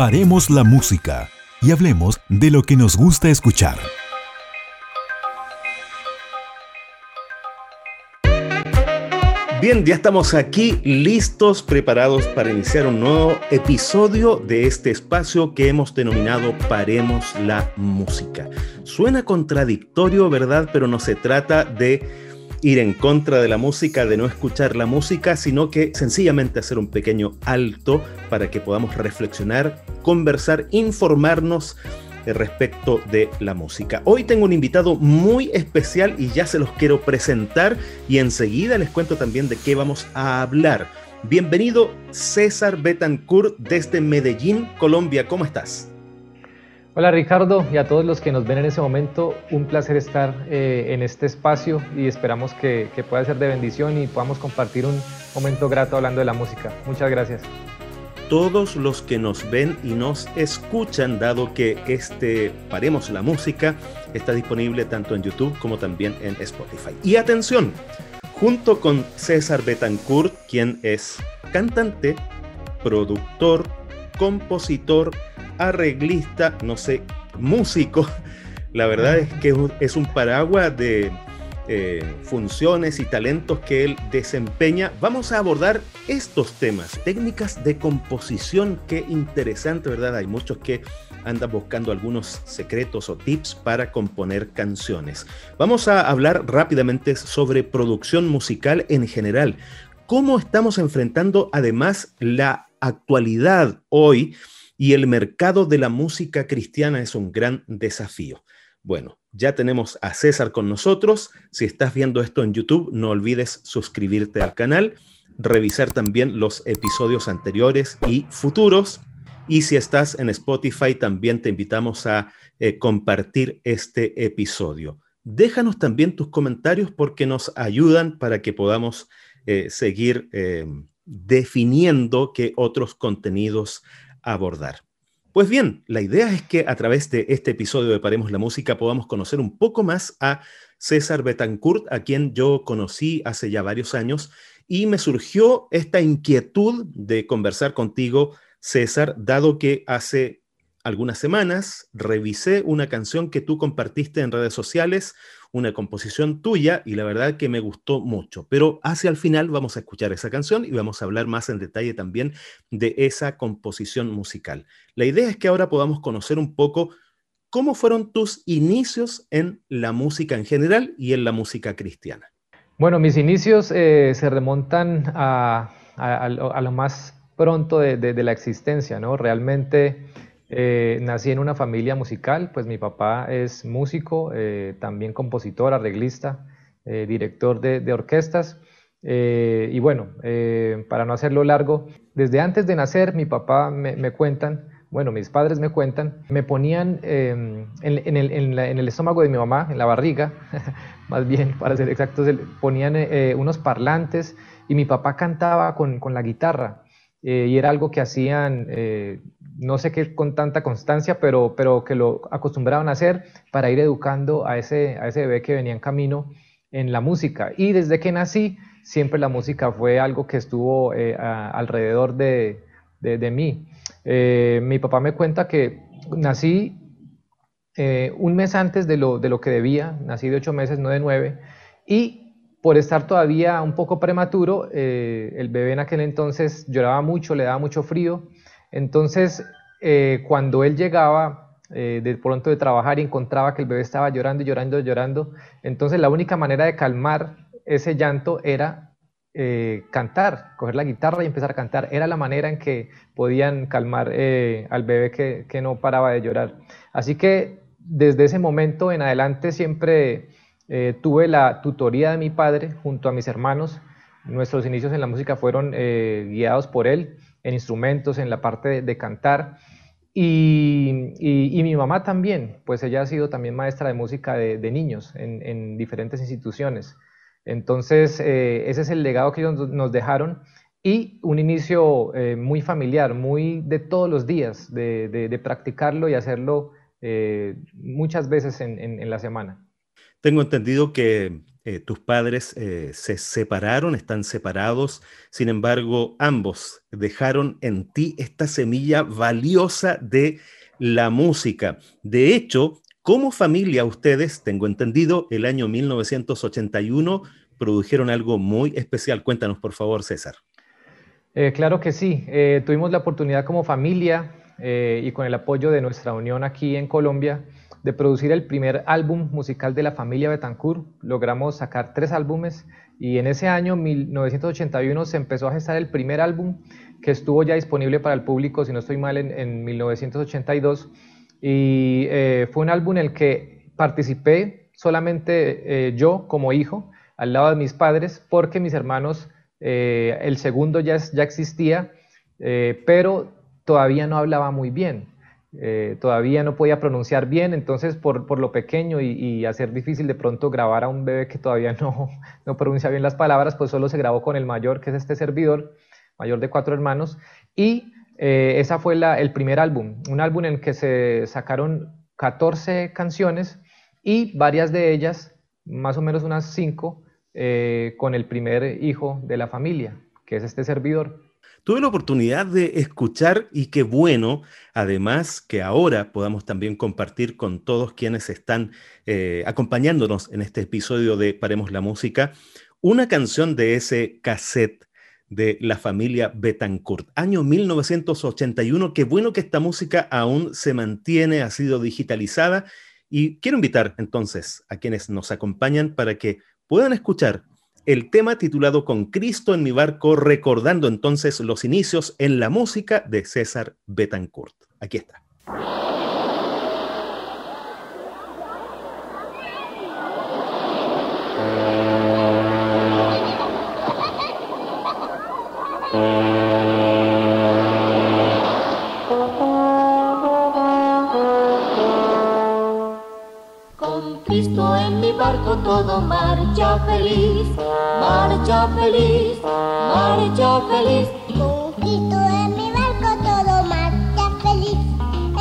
Paremos la música y hablemos de lo que nos gusta escuchar. Bien, ya estamos aquí listos, preparados para iniciar un nuevo episodio de este espacio que hemos denominado Paremos la Música. Suena contradictorio, ¿verdad? Pero no se trata de ir en contra de la música, de no escuchar la música, sino que sencillamente hacer un pequeño alto para que podamos reflexionar, conversar, informarnos respecto de la música. Hoy tengo un invitado muy especial y ya se los quiero presentar y enseguida les cuento también de qué vamos a hablar. Bienvenido César Betancourt desde Medellín, Colombia. ¿Cómo estás? Hola Ricardo y a todos los que nos ven en ese momento, un placer estar eh, en este espacio y esperamos que, que pueda ser de bendición y podamos compartir un momento grato hablando de la música. Muchas gracias todos los que nos ven y nos escuchan, dado que este Paremos la Música está disponible tanto en YouTube como también en Spotify. Y atención, junto con César Betancourt, quien es cantante, productor, compositor, arreglista, no sé, músico. La verdad es que es un paraguas de eh, funciones y talentos que él desempeña, vamos a abordar estos temas, técnicas de composición, qué interesante, ¿verdad? Hay muchos que andan buscando algunos secretos o tips para componer canciones. Vamos a hablar rápidamente sobre producción musical en general, cómo estamos enfrentando además la actualidad hoy y el mercado de la música cristiana es un gran desafío. Bueno, ya tenemos a César con nosotros. Si estás viendo esto en YouTube, no olvides suscribirte al canal, revisar también los episodios anteriores y futuros. Y si estás en Spotify, también te invitamos a eh, compartir este episodio. Déjanos también tus comentarios porque nos ayudan para que podamos eh, seguir eh, definiendo qué otros contenidos abordar. Pues bien, la idea es que a través de este episodio de Paremos la Música podamos conocer un poco más a César Betancourt, a quien yo conocí hace ya varios años, y me surgió esta inquietud de conversar contigo, César, dado que hace algunas semanas revisé una canción que tú compartiste en redes sociales, una composición tuya y la verdad que me gustó mucho. Pero hacia el final vamos a escuchar esa canción y vamos a hablar más en detalle también de esa composición musical. La idea es que ahora podamos conocer un poco cómo fueron tus inicios en la música en general y en la música cristiana. Bueno, mis inicios eh, se remontan a, lo más pronto de, de la existencia, ¿no? Realmente eh, nací en una familia musical, pues mi papá es músico, eh, también compositor, arreglista, eh, director de, orquestas. y bueno, para no hacerlo largo, desde antes de nacer mi papá me, cuentan, bueno, mis padres me cuentan, me ponían em, en, el, estómago de mi mamá, en la barriga, más bien para ser exactos, ponían unos parlantes y mi papá cantaba con la guitarra. y era algo que hacían no sé qué con tanta constancia, pero, pero que lo acostumbraban a hacer para ir educando a ese, a ese bebé que venía en camino en la música. Y desde que nací, siempre la música fue algo que estuvo eh, alrededor de, de, mí. Eh, mi papá me cuenta que nací eh, un mes antes de lo, de lo que debía, nací de ocho meses, no de nueve, y por estar todavía un poco prematuro, el bebé en aquel entonces lloraba mucho, le daba mucho frío, entonces, eh, cuando él llegaba eh, de pronto de trabajar y encontraba que el bebé estaba llorando y llorando y llorando, entonces la única manera de calmar ese llanto era eh, cantar, coger la guitarra y empezar a cantar. Era la manera en que podían calmar al bebé que, que, no paraba de llorar. Así que desde ese momento en adelante siempre tuve la tutoría de mi padre junto a mis hermanos. Nuestros inicios en la música fueron guiados por él en instrumentos, en la parte de, cantar. Y, mi mamá también, pues ella ha sido también maestra de música de, niños en, diferentes instituciones. Entonces, eh, ese es el legado que ellos nos dejaron y un inicio eh, muy familiar, muy de todos los días, de, practicarlo y hacerlo eh, muchas veces en, la semana. Tengo entendido que eh, tus padres eh, se separaron, están separados, sin embargo, ambos dejaron en ti esta semilla valiosa de la música. De hecho, como familia, ustedes, tengo entendido, el año 1981 produjeron algo muy especial. Cuéntanos, por favor, César. Eh, claro que sí. tuvimos la oportunidad como familia y con el apoyo de nuestra unión aquí en Colombia de producir el primer álbum musical de la familia Betancourt. Logramos sacar tres álbumes y en ese año, 1981, se empezó a gestar el primer álbum que estuvo ya disponible para el público, si no estoy mal, en, 1982. Y eh, fue un álbum en el que participé solamente eh, yo como hijo, al lado de mis padres, porque mis hermanos, eh, el segundo ya, ya existía, pero todavía no hablaba muy bien. Eh, todavía no podía pronunciar bien, entonces por, lo pequeño y, hacer difícil de pronto grabar a un bebé que todavía no, no pronuncia bien las palabras, pues solo se grabó con el mayor, que es este servidor, mayor de cuatro hermanos, y eh, esa fue la, el primer álbum, un álbum en que se sacaron 14 canciones y varias de ellas, más o menos unas 5, eh, con el primer hijo de la familia, que es este servidor. Tuve la oportunidad de escuchar y qué bueno, además, que ahora podamos también compartir con todos quienes están eh, acompañándonos en este episodio de Paremos la Música, una canción de ese cassette de la familia Betancourt, año 1981. Qué bueno que esta música aún se mantiene, ha sido digitalizada y quiero invitar entonces a quienes nos acompañan para que puedan escuchar el tema titulado Con Cristo en mi barco, recordando entonces los inicios en la música de César Betancourt. Aquí está. todo marcha feliz, marcha feliz, marcha feliz. Cristo en mi barco todo marcha feliz,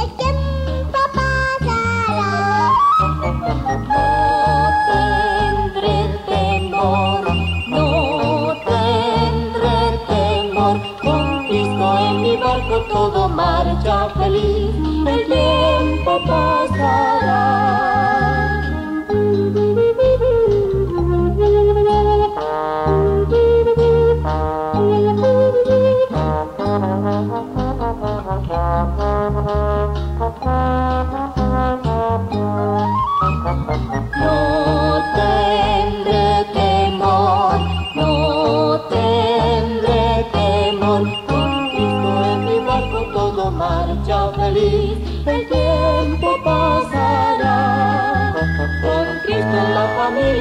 el tiempo pasará. No tendré temor, no tendré temor, con Cristo en mi barco todo marcha feliz, el tiempo pasará.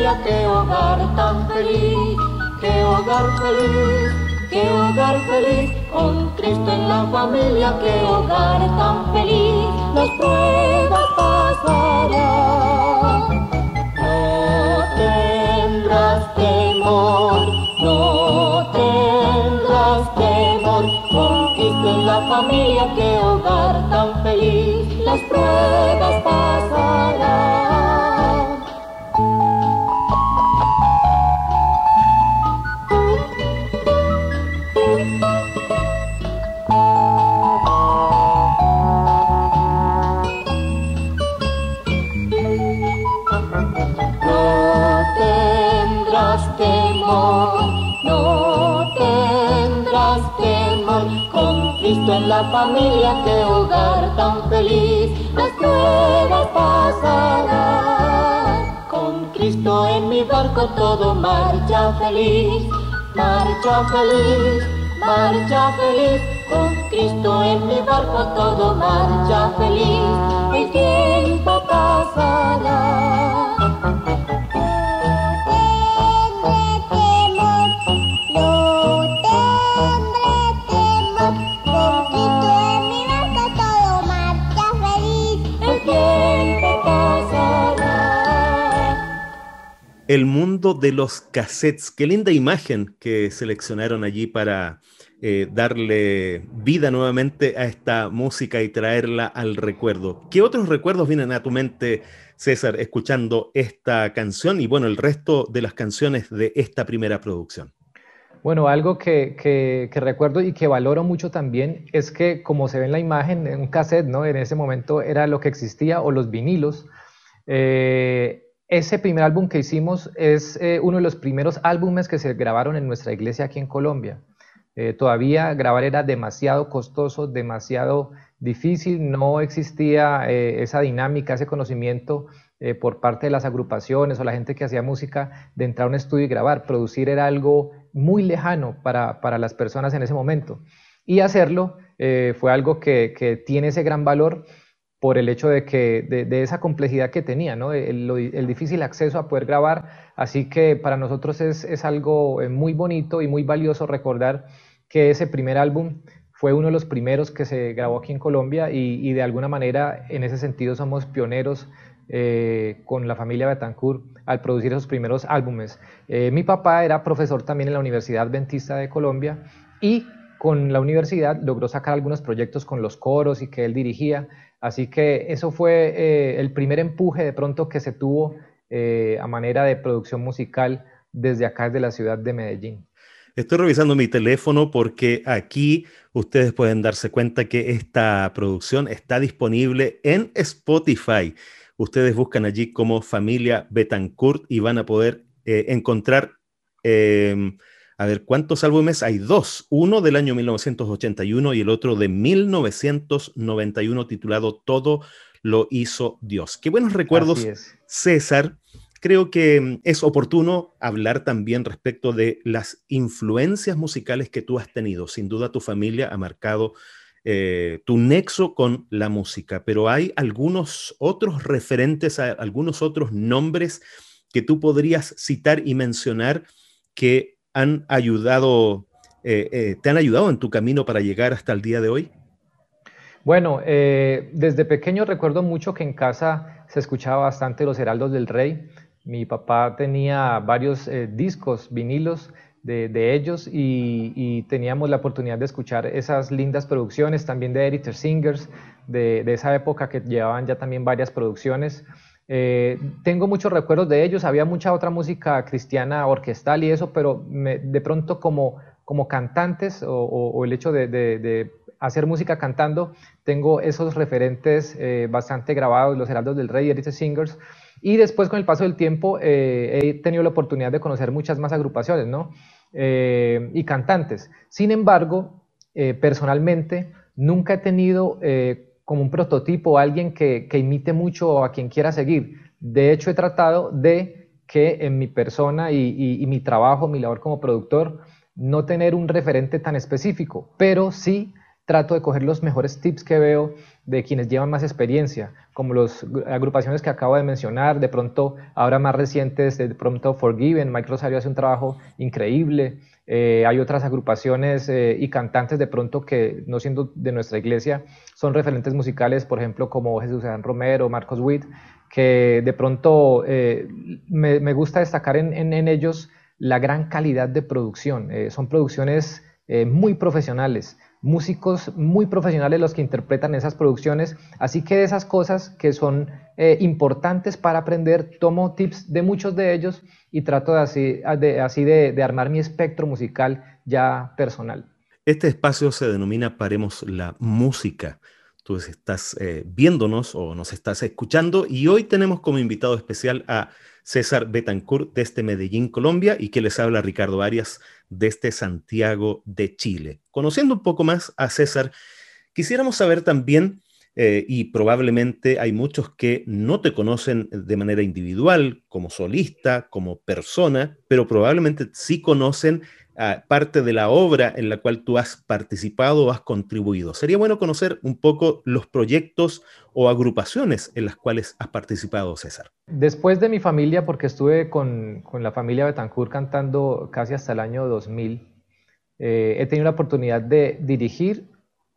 Familia, qué hogar tan feliz, qué hogar feliz, qué hogar feliz, con Cristo en la familia, qué hogar tan feliz, las pruebas pasarán. No tendrás temor, no tendrás temor, con Cristo en la familia, qué hogar tan feliz, las pruebas pasarán. En la familia, qué hogar tan feliz, las pruebas pasarán. Con Cristo en mi barco todo marcha feliz, marcha feliz, marcha feliz. Con Cristo en mi barco todo marcha feliz, el tiempo pasará. El mundo de los cassettes. Qué linda imagen que seleccionaron allí para eh, darle vida nuevamente a esta música y traerla al recuerdo. ¿Qué otros recuerdos vienen a tu mente, César, escuchando esta canción y bueno, el resto de las canciones de esta primera producción? Bueno, algo que, recuerdo y que valoro mucho también es que, como se ve en la imagen, en un cassette, ¿no? En ese momento era lo que existía, o los vinilos. Eh, ese primer álbum que hicimos es eh, uno de los primeros álbumes que se grabaron en nuestra iglesia aquí en Colombia. Eh, todavía grabar era demasiado costoso, demasiado difícil, no existía eh, esa dinámica, ese conocimiento por parte de las agrupaciones o la gente que hacía música de entrar a un estudio y grabar. Producir era algo muy lejano para, las personas en ese momento. Y hacerlo fue algo que, tiene ese gran valor por el hecho de que de, esa complejidad que tenía, ¿no? el, difícil acceso a poder grabar. Así que para nosotros es, algo muy bonito y muy valioso recordar que ese primer álbum fue uno de los primeros que se grabó aquí en Colombia y, de alguna manera en ese sentido somos pioneros eh, con la familia Betancourt al producir esos primeros álbumes. Eh, mi papá era profesor también en la Universidad Adventista de Colombia y con la universidad logró sacar algunos proyectos con los coros y que él dirigía. Así que eso fue eh, el primer empuje de pronto que se tuvo a manera de producción musical desde acá, desde la ciudad de Medellín. Estoy revisando mi teléfono porque aquí ustedes pueden darse cuenta que esta producción está disponible en Spotify. Ustedes buscan allí como familia Betancourt y van a poder eh, encontrar, em, a ver, ¿cuántos álbumes? Hay dos, uno del año 1981 y el otro de 1991 titulado Todo lo hizo Dios. Qué buenos recuerdos, César creo que mm, es oportuno hablar también respecto de las influencias musicales que tú has tenido. Sin duda tu familia ha marcado eh, tu nexo con la música, pero hay algunos otros referentes, algunos otros nombres que tú podrías citar y mencionar que han ayudado, eh, eh, te han ayudado en tu camino para llegar hasta el día de hoy. Bueno, desde pequeño recuerdo mucho que en casa se escuchaba bastante Los Heraldos del Rey. Mi papá tenía varios eh, discos, vinilos de, ellos y, teníamos la oportunidad de escuchar esas lindas producciones, también de Editor Singers, de, esa época que llevaban ya también varias producciones. Eh, tengo muchos recuerdos de ellos, había mucha otra música cristiana orquestal y eso, pero de pronto como, como cantantes o, el hecho de, hacer música cantando, tengo esos referentes eh, bastante grabados, los Heraldos del Rey, Editor Singers, y después, con el paso del tiempo, eh, he tenido la oportunidad de conocer muchas más agrupaciones, ¿no? Eh, y cantantes. Sin embargo, eh, personalmente, nunca he tenido como un prototipo alguien que, imite mucho a quien quiera seguir. De hecho, he tratado de que en mi persona y mi trabajo, mi labor como productor, no tener un referente tan específico, pero sí trato de coger los mejores tips que veo de quienes llevan más experiencia, como las agrupaciones que acabo de mencionar, de pronto ahora más recientes, de pronto Forgiven, Mike Rosario hace un trabajo increíble, eh, hay otras agrupaciones eh, y cantantes de pronto que no siendo de nuestra iglesia son referentes musicales, por ejemplo como Jesús Adán Romero, Marcos Witt, que de pronto eh, me, gusta destacar en, ellos la gran calidad de producción, son producciones muy profesionales, músicos muy profesionales los que interpretan esas producciones, así que de esas cosas que son eh, importantes para aprender, tomo tips de muchos de ellos y trato de así, de, así de, armar mi espectro musical ya personal. Este espacio se denomina Paremos la Música. Tú estás eh, viéndonos o nos estás escuchando y hoy tenemos como invitado especial a César Betancourt desde Medellín, Colombia, y que les habla Ricardo Arias desde Santiago de Chile. Conociendo un poco más a César, quisiéramos saber también, eh, y probablemente hay muchos que no te conocen de manera individual, como solista, como persona, pero probablemente sí conocen parte de la obra en la cual tú has participado o has contribuido. Sería bueno conocer un poco los proyectos o agrupaciones en las cuales has participado, César. Después de mi familia, porque estuve con, con la familia Betancourt cantando casi hasta el año 2000, eh, he tenido la oportunidad de dirigir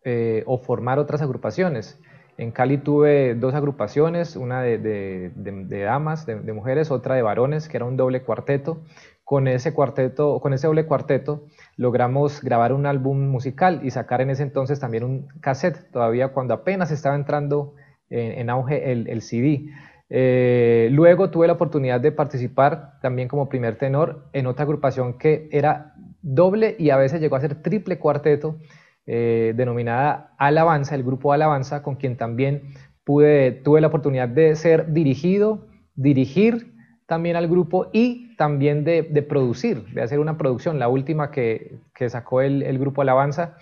eh, o formar otras agrupaciones. En Cali tuve dos agrupaciones, una de, de, de damas, de, mujeres, otra de varones, que era un doble cuarteto con ese cuarteto, con ese doble cuarteto, logramos grabar un álbum musical y sacar en ese entonces también un cassette, todavía cuando apenas estaba entrando en, auge el, CD. Eh, luego tuve la oportunidad de participar también como primer tenor en otra agrupación que era doble y a veces llegó a ser triple cuarteto, eh, denominada Alabanza, el grupo Alabanza, con quien también tuve la oportunidad de ser dirigido, dirigir también al grupo y también de, producir, de hacer una producción, la última que, sacó el, grupo Alabanza.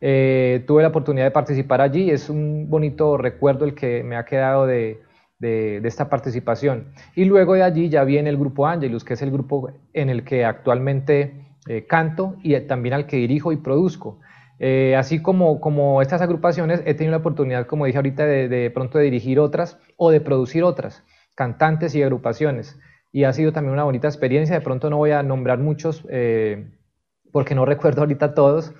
Eh, tuve la oportunidad de participar allí, es un bonito recuerdo el que me ha quedado de, esta participación. Y luego de allí ya viene el grupo Angelus, que es el grupo en el que actualmente eh, canto y también al que dirijo y produzco. Eh, así como, como estas agrupaciones, he tenido la oportunidad, como dije ahorita, de, de pronto de dirigir otras o de producir otras, cantantes y agrupaciones y ha sido también una bonita experiencia. De pronto no voy a nombrar muchos eh, porque no recuerdo ahorita todos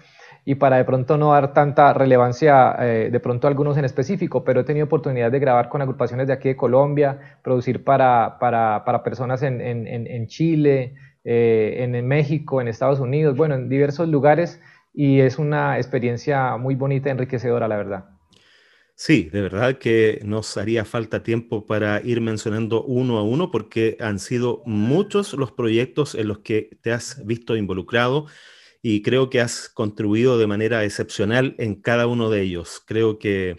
y para de pronto no dar tanta relevancia eh, de pronto algunos en específico, pero he tenido oportunidad de grabar con agrupaciones de aquí de Colombia, producir para, para, para personas en, en, en Chile, eh, en México, en Estados Unidos, bueno, en diversos lugares y es una experiencia muy bonita y enriquecedora, la verdad. Sí, de verdad que nos haría falta tiempo para ir mencionando uno a uno porque han sido muchos los proyectos en los que te has visto involucrado y creo que has contribuido de manera excepcional en cada uno de ellos. Creo que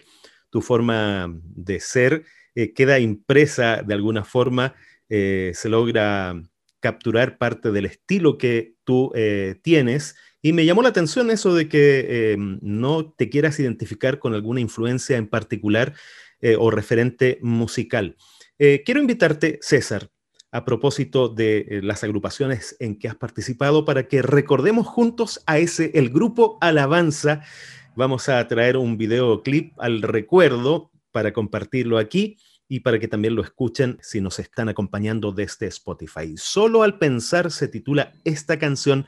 tu forma de ser eh, queda impresa de alguna forma, eh, se logra capturar parte del estilo que tú eh, tienes y me llamó la atención eso de que em, no te quieras identificar con alguna influencia en particular eh, o referente musical. Eh, quiero invitarte, César, a propósito de eh, las agrupaciones en que has participado, para que recordemos juntos a ese, el grupo Alabanza. Vamos a traer un videoclip al recuerdo para compartirlo aquí y para que también lo escuchen si nos están acompañando desde Spotify. Solo al pensar se titula esta canción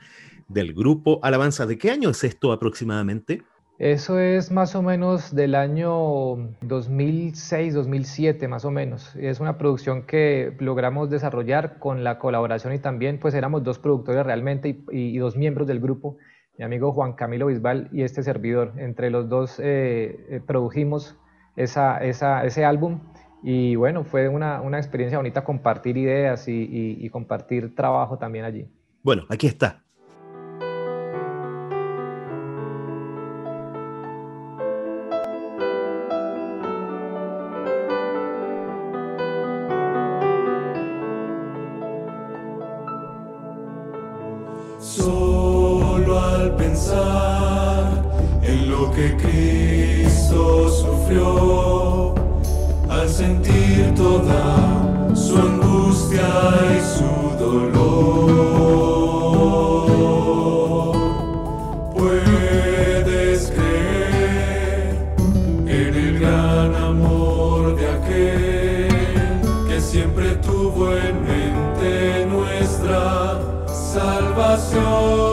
del grupo Alabanza. ¿De qué año es esto aproximadamente? Eso es más o menos del año 2006, 2007 más o menos. Es una producción que logramos desarrollar con la colaboración y también pues éramos dos productores realmente y, dos miembros del grupo, mi amigo Juan Camilo Bisbal y este servidor. Entre los dos eh, eh, produjimos esa, ese álbum y bueno, fue una, experiencia bonita compartir ideas y compartir trabajo también allí. Bueno, aquí está, por su llaga.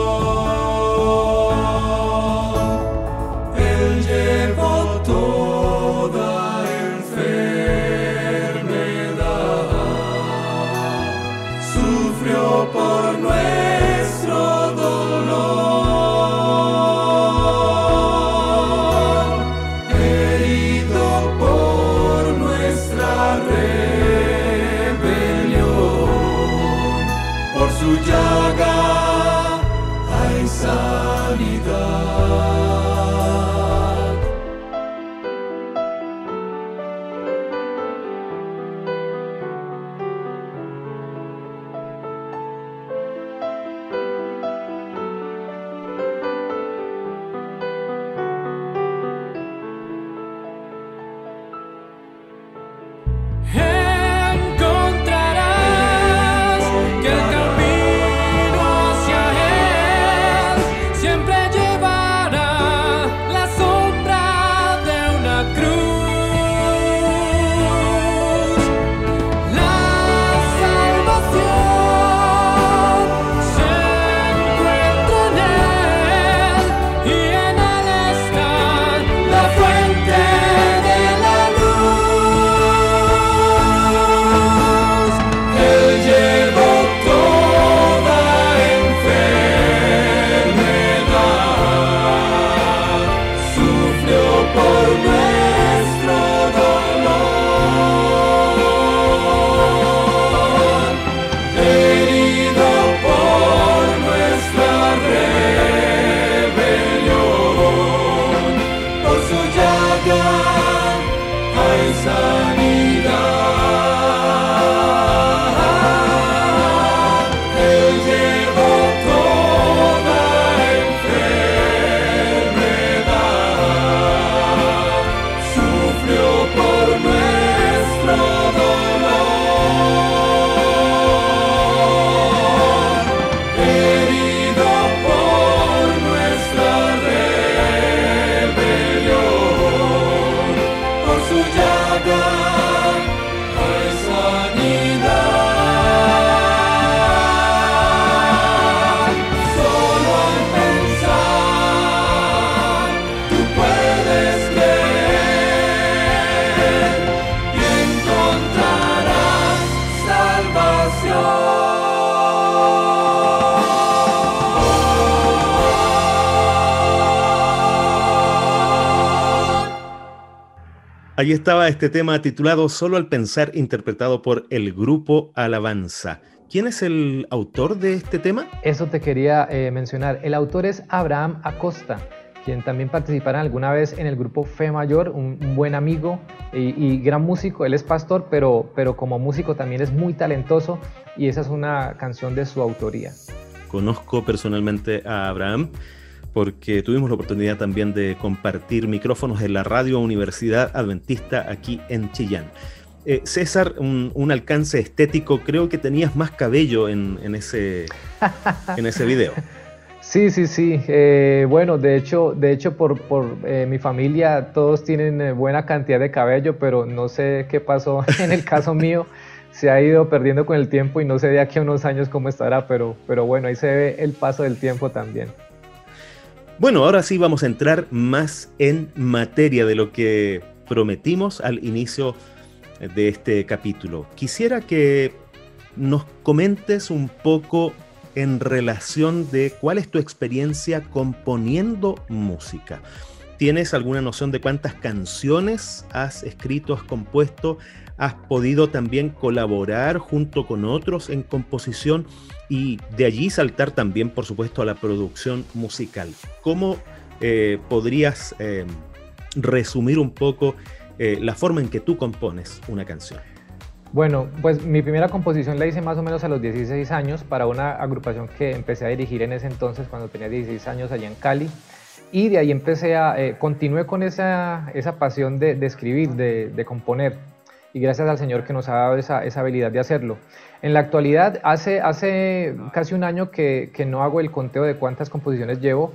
Ahí estaba este tema titulado Solo al pensar, interpretado por el grupo Alabanza. ¿Quién es el autor de este tema? Eso te quería eh, mencionar. El autor es Abraham Acosta, quien también participará alguna vez en el grupo Fe Mayor, un, buen amigo y, gran músico. Él es pastor, pero, pero como músico también es muy talentoso y esa es una canción de su autoría. Conozco personalmente a Abraham porque tuvimos la oportunidad también de compartir micrófonos en la Radio Universidad Adventista aquí en Chillán. Eh, César, un, alcance estético, creo que tenías más cabello en, ese, en ese video. Sí, sí, sí. Eh, bueno, de hecho, de hecho por, eh, mi familia todos tienen buena cantidad de cabello, pero no sé qué pasó en el caso mío. Se ha ido perdiendo con el tiempo y no sé de aquí a unos años cómo estará, pero, pero bueno, ahí se ve el paso del tiempo también. Bueno, ahora sí vamos a entrar más en materia de lo que prometimos al inicio de este capítulo. Quisiera que nos comentes un poco en relación de cuál es tu experiencia componiendo música. ¿Tienes alguna noción de cuántas canciones has escrito, has compuesto? ¿Has podido también colaborar junto con otros en composición? Y de allí saltar también, por supuesto, a la producción musical. ¿Cómo eh, podrías eh, resumir un poco eh, la forma en que tú compones una canción? Bueno, pues mi primera composición la hice más o menos a los 16 años para una agrupación que empecé a dirigir en ese entonces cuando tenía 16 años allá en Cali. Y de ahí empecé a, continué con esa, esa pasión de, de escribir, de componer y gracias al Señor que nos ha dado esa, esa habilidad de hacerlo. En la actualidad, hace, hace casi un año que, que, no hago el conteo de cuántas composiciones llevo,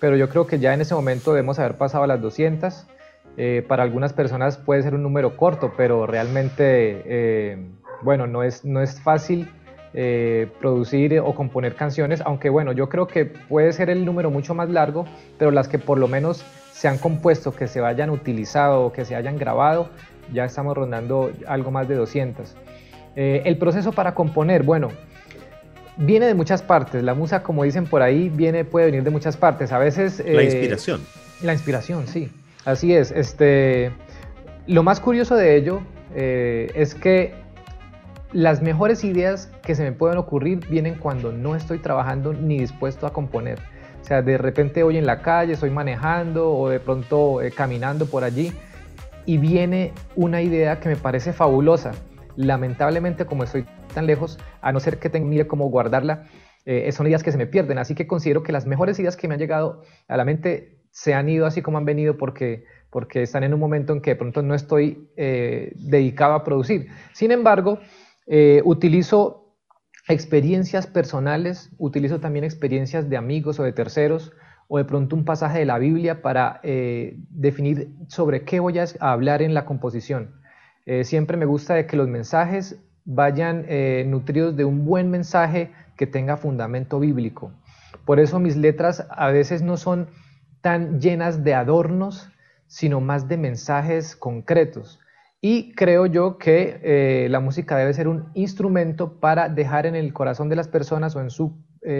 pero yo creo que ya en ese momento debemos haber pasado a las 200. Eh, para algunas personas puede ser un número corto, pero realmente, eh, bueno, no es, no es fácil eh, producir o componer canciones, aunque bueno, yo creo que puede ser el número mucho más largo, pero las que por lo menos se han compuesto, que se hayan utilizado que se hayan grabado, ya estamos rondando algo más de 200. Eh, el proceso para componer, bueno, viene de muchas partes. La musa, como dicen por ahí, viene, puede venir de muchas partes. A veces... la eh, inspiración. La inspiración, sí. Así es. Este, lo más curioso de ello eh, es que las mejores ideas que se me pueden ocurrir vienen cuando no estoy trabajando ni dispuesto a componer. O sea, de repente hoy en la calle, estoy manejando o de pronto caminando por allí y viene una idea que me parece fabulosa. Lamentablemente, como estoy tan lejos, a no ser que tenga cómo guardarla, eh, son ideas que se me pierden. Así que considero que las mejores ideas que me han llegado a la mente se han ido así como han venido porque, porque están en un momento en que de pronto no estoy eh, dedicado a producir. Sin embargo, eh, utilizo experiencias personales, utilizo también experiencias de amigos o de terceros o de pronto un pasaje de la Biblia para eh, definir sobre qué voy a hablar en la composición. Eh, siempre me gusta que los mensajes vayan eh, nutridos de un buen mensaje que tenga fundamento bíblico. Por eso mis letras a veces no son tan llenas de adornos, sino más de mensajes concretos. Y creo yo que la música debe ser un instrumento para dejar en el corazón de las personas o en su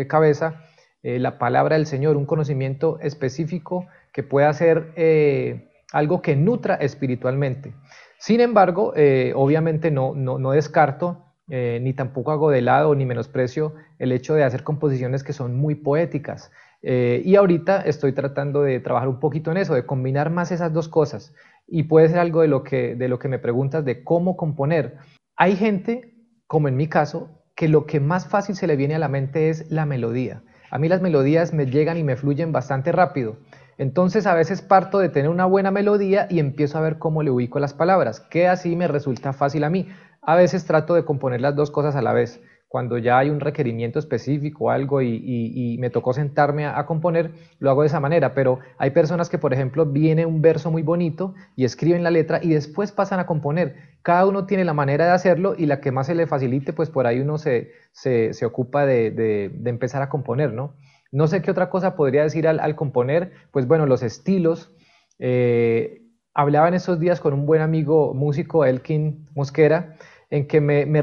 cabeza eh, la palabra del Señor, un conocimiento específico que pueda ser eh, algo que nutra espiritualmente. Sin embargo, eh, obviamente no, no, descarto ni tampoco hago de lado ni menosprecio el hecho de hacer composiciones que son muy poéticas. y ahorita estoy tratando de trabajar un poquito en eso, de combinar más esas dos cosas. Y puede ser algo de lo que, de lo que me preguntas de cómo componer. Hay gente, como en mi caso, que lo que más fácil se le viene a la mente es la melodía. A mí las melodías me llegan y me fluyen bastante rápido. Entonces a veces parto de tener una buena melodía y empiezo a ver cómo le ubico las palabras, que así me resulta fácil a mí. A veces trato de componer las dos cosas a la vez cuando ya hay un requerimiento específico o algo y, me tocó sentarme a, componer, lo hago de esa manera, pero hay personas que, por ejemplo, viene un verso muy bonito y escriben la letra y después pasan a componer. Cada uno tiene la manera de hacerlo y la que más se le facilite, pues por ahí uno se, se, ocupa de, empezar a componer, ¿no? No sé qué otra cosa podría decir al, componer, pues bueno, los estilos. Eh, hablaba en esos días con un buen amigo músico, Elkin Mosquera, en que me,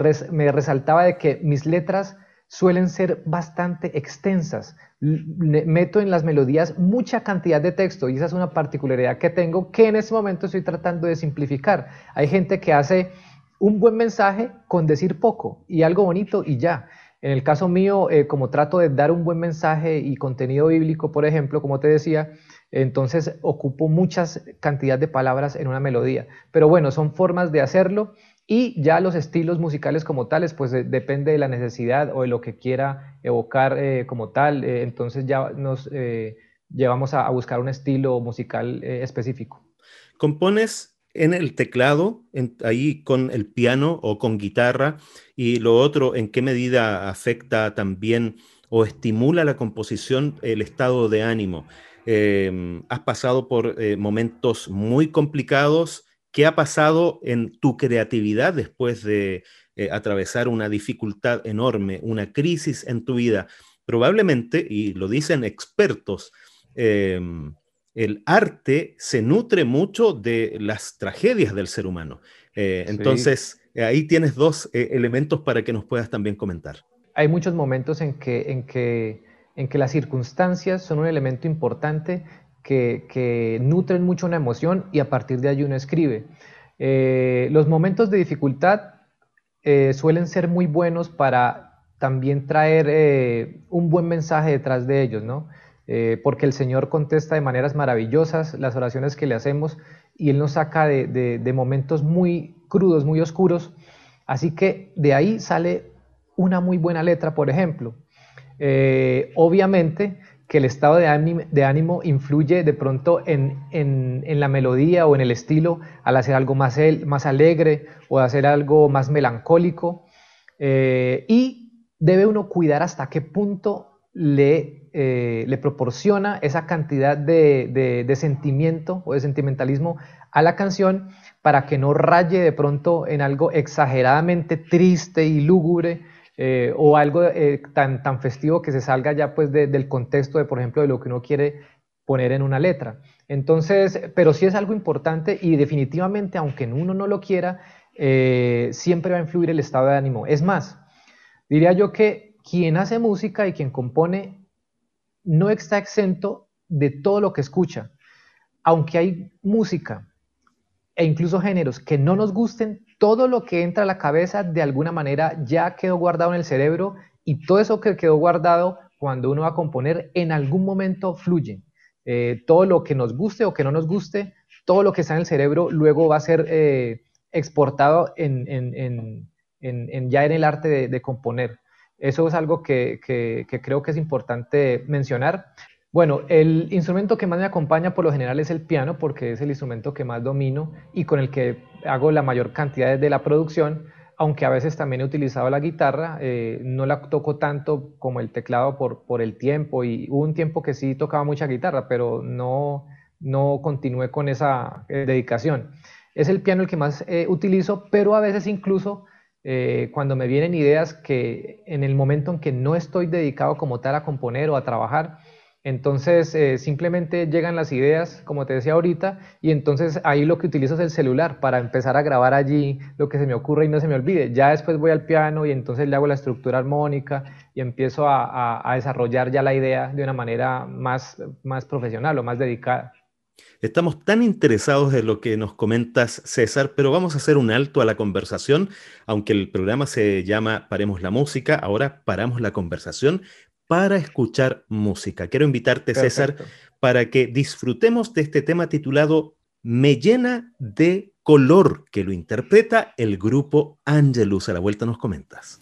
resaltaba de que mis letras suelen ser bastante extensas. Meto en las melodías mucha cantidad de texto y esa es una particularidad que tengo que en este momento estoy tratando de simplificar. Hay gente que hace un buen mensaje con decir poco y algo bonito y ya. En el caso mío, eh, como trato de dar un buen mensaje y contenido bíblico, por ejemplo, como te decía, entonces ocupo muchas cantidad de palabras en una melodía. Pero bueno, son formas de hacerlo y ya los estilos musicales como tales, pues eh, depende de la necesidad o de lo que quiera evocar eh, como tal. entonces ya nos llevamos a, buscar un estilo musical específico. ¿Compones en el teclado, ahí con el piano o con guitarra, y lo otro, en qué medida afecta también o estimula la composición el estado de ánimo. Em, has pasado por eh, momentos muy complicados. ¿Qué ha pasado en tu creatividad después de eh, atravesar una dificultad enorme, una crisis en tu vida? Probablemente, y lo dicen expertos, em, el arte se nutre mucho de las tragedias del ser humano. Eh, entonces, ahí tienes dos eh, elementos para que nos puedas también comentar. Hay muchos momentos en que, en que, en que las circunstancias son un elemento importante que, nutren mucho una emoción y a partir de ahí uno escribe. Eh, los momentos de dificultad suelen ser muy buenos para también traer un buen mensaje detrás de ellos, ¿no? Eh, porque el Señor contesta de maneras maravillosas las oraciones que le hacemos y Él nos saca de, momentos muy crudos, muy oscuros. Así que de ahí sale una muy buena letra, por ejemplo. Eh, obviamente que el estado de ánimo, influye de pronto en, la melodía o en el estilo al hacer algo más, más alegre o hacer algo más melancólico. Eh, y debe uno cuidar hasta qué punto le eh, le proporciona esa cantidad de, sentimiento o de sentimentalismo a la canción para que no raye de pronto en algo exageradamente triste y lúgubre eh, o algo eh, tan, tan festivo que se salga ya pues del contexto de, por ejemplo, de lo que uno quiere poner en una letra. Entonces, pero sí es algo importante y definitivamente, aunque uno no lo quiera, siempre va a influir el estado de ánimo. Es más, diría yo que quien hace música y quien compone no está exento de todo lo que escucha. Aunque hay música e incluso géneros que no nos gusten, todo lo que entra a la cabeza de alguna manera ya quedó guardado en el cerebro y todo eso que quedó guardado cuando uno va a componer en algún momento fluye. Eh, todo lo que nos guste o que no nos guste, todo lo que está en el cerebro luego va a ser eh, exportado ya en el arte de componer. Eso es algo que, creo que es importante mencionar. Bueno, el instrumento que más me acompaña por lo general es el piano, porque es el instrumento que más domino y con el que hago la mayor cantidad de la producción, aunque a veces también he utilizado la guitarra, eh, no la toco tanto como el teclado por, por el tiempo y hubo un tiempo que sí tocaba mucha guitarra, pero no, no continué con esa eh, dedicación. Es el piano el que más eh, utilizo, pero a veces incluso eh, cuando me vienen ideas que en el momento en que no estoy dedicado como tal a componer o a trabajar, entonces eh, simplemente llegan las ideas, como te decía ahorita, y entonces ahí lo que utilizo es el celular para empezar a grabar allí lo que se me ocurre y no se me olvide. Ya después voy al piano y entonces le hago la estructura armónica y empiezo a, desarrollar ya la idea de una manera más, más profesional o más dedicada. Estamos tan interesados en lo que nos comentas, César, pero vamos a hacer un alto a la conversación. Aunque el programa se llama Paremos la música, ahora paramos la conversación para escuchar música. Quiero invitarte, César, para que disfrutemos de este tema titulado Me llena de color, que lo interpreta el grupo Angelus. A la vuelta nos comentas.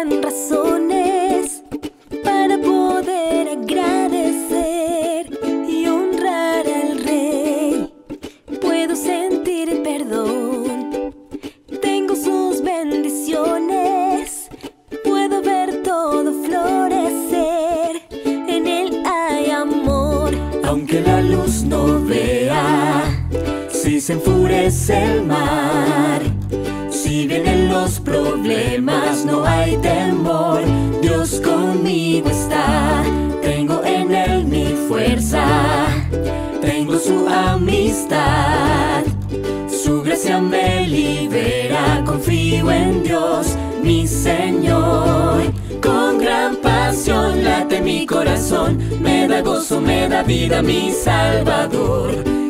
Razones para poder agradecer y honrar al rey. Puedo sentir perdón. Tengo sus bendiciones. Puedo ver todo florecer. En él hay amor. Aunque la luz no vea. Si se enfurece el mar, si vienen los problemas, no hay temor. Dios conmigo está, tengo en él mi fuerza, tengo su amistad. Su gracia me libera, confío en Dios, mi Señor. Con gran pasión late mi corazón, me da gozo, me da vida, mi Salvador.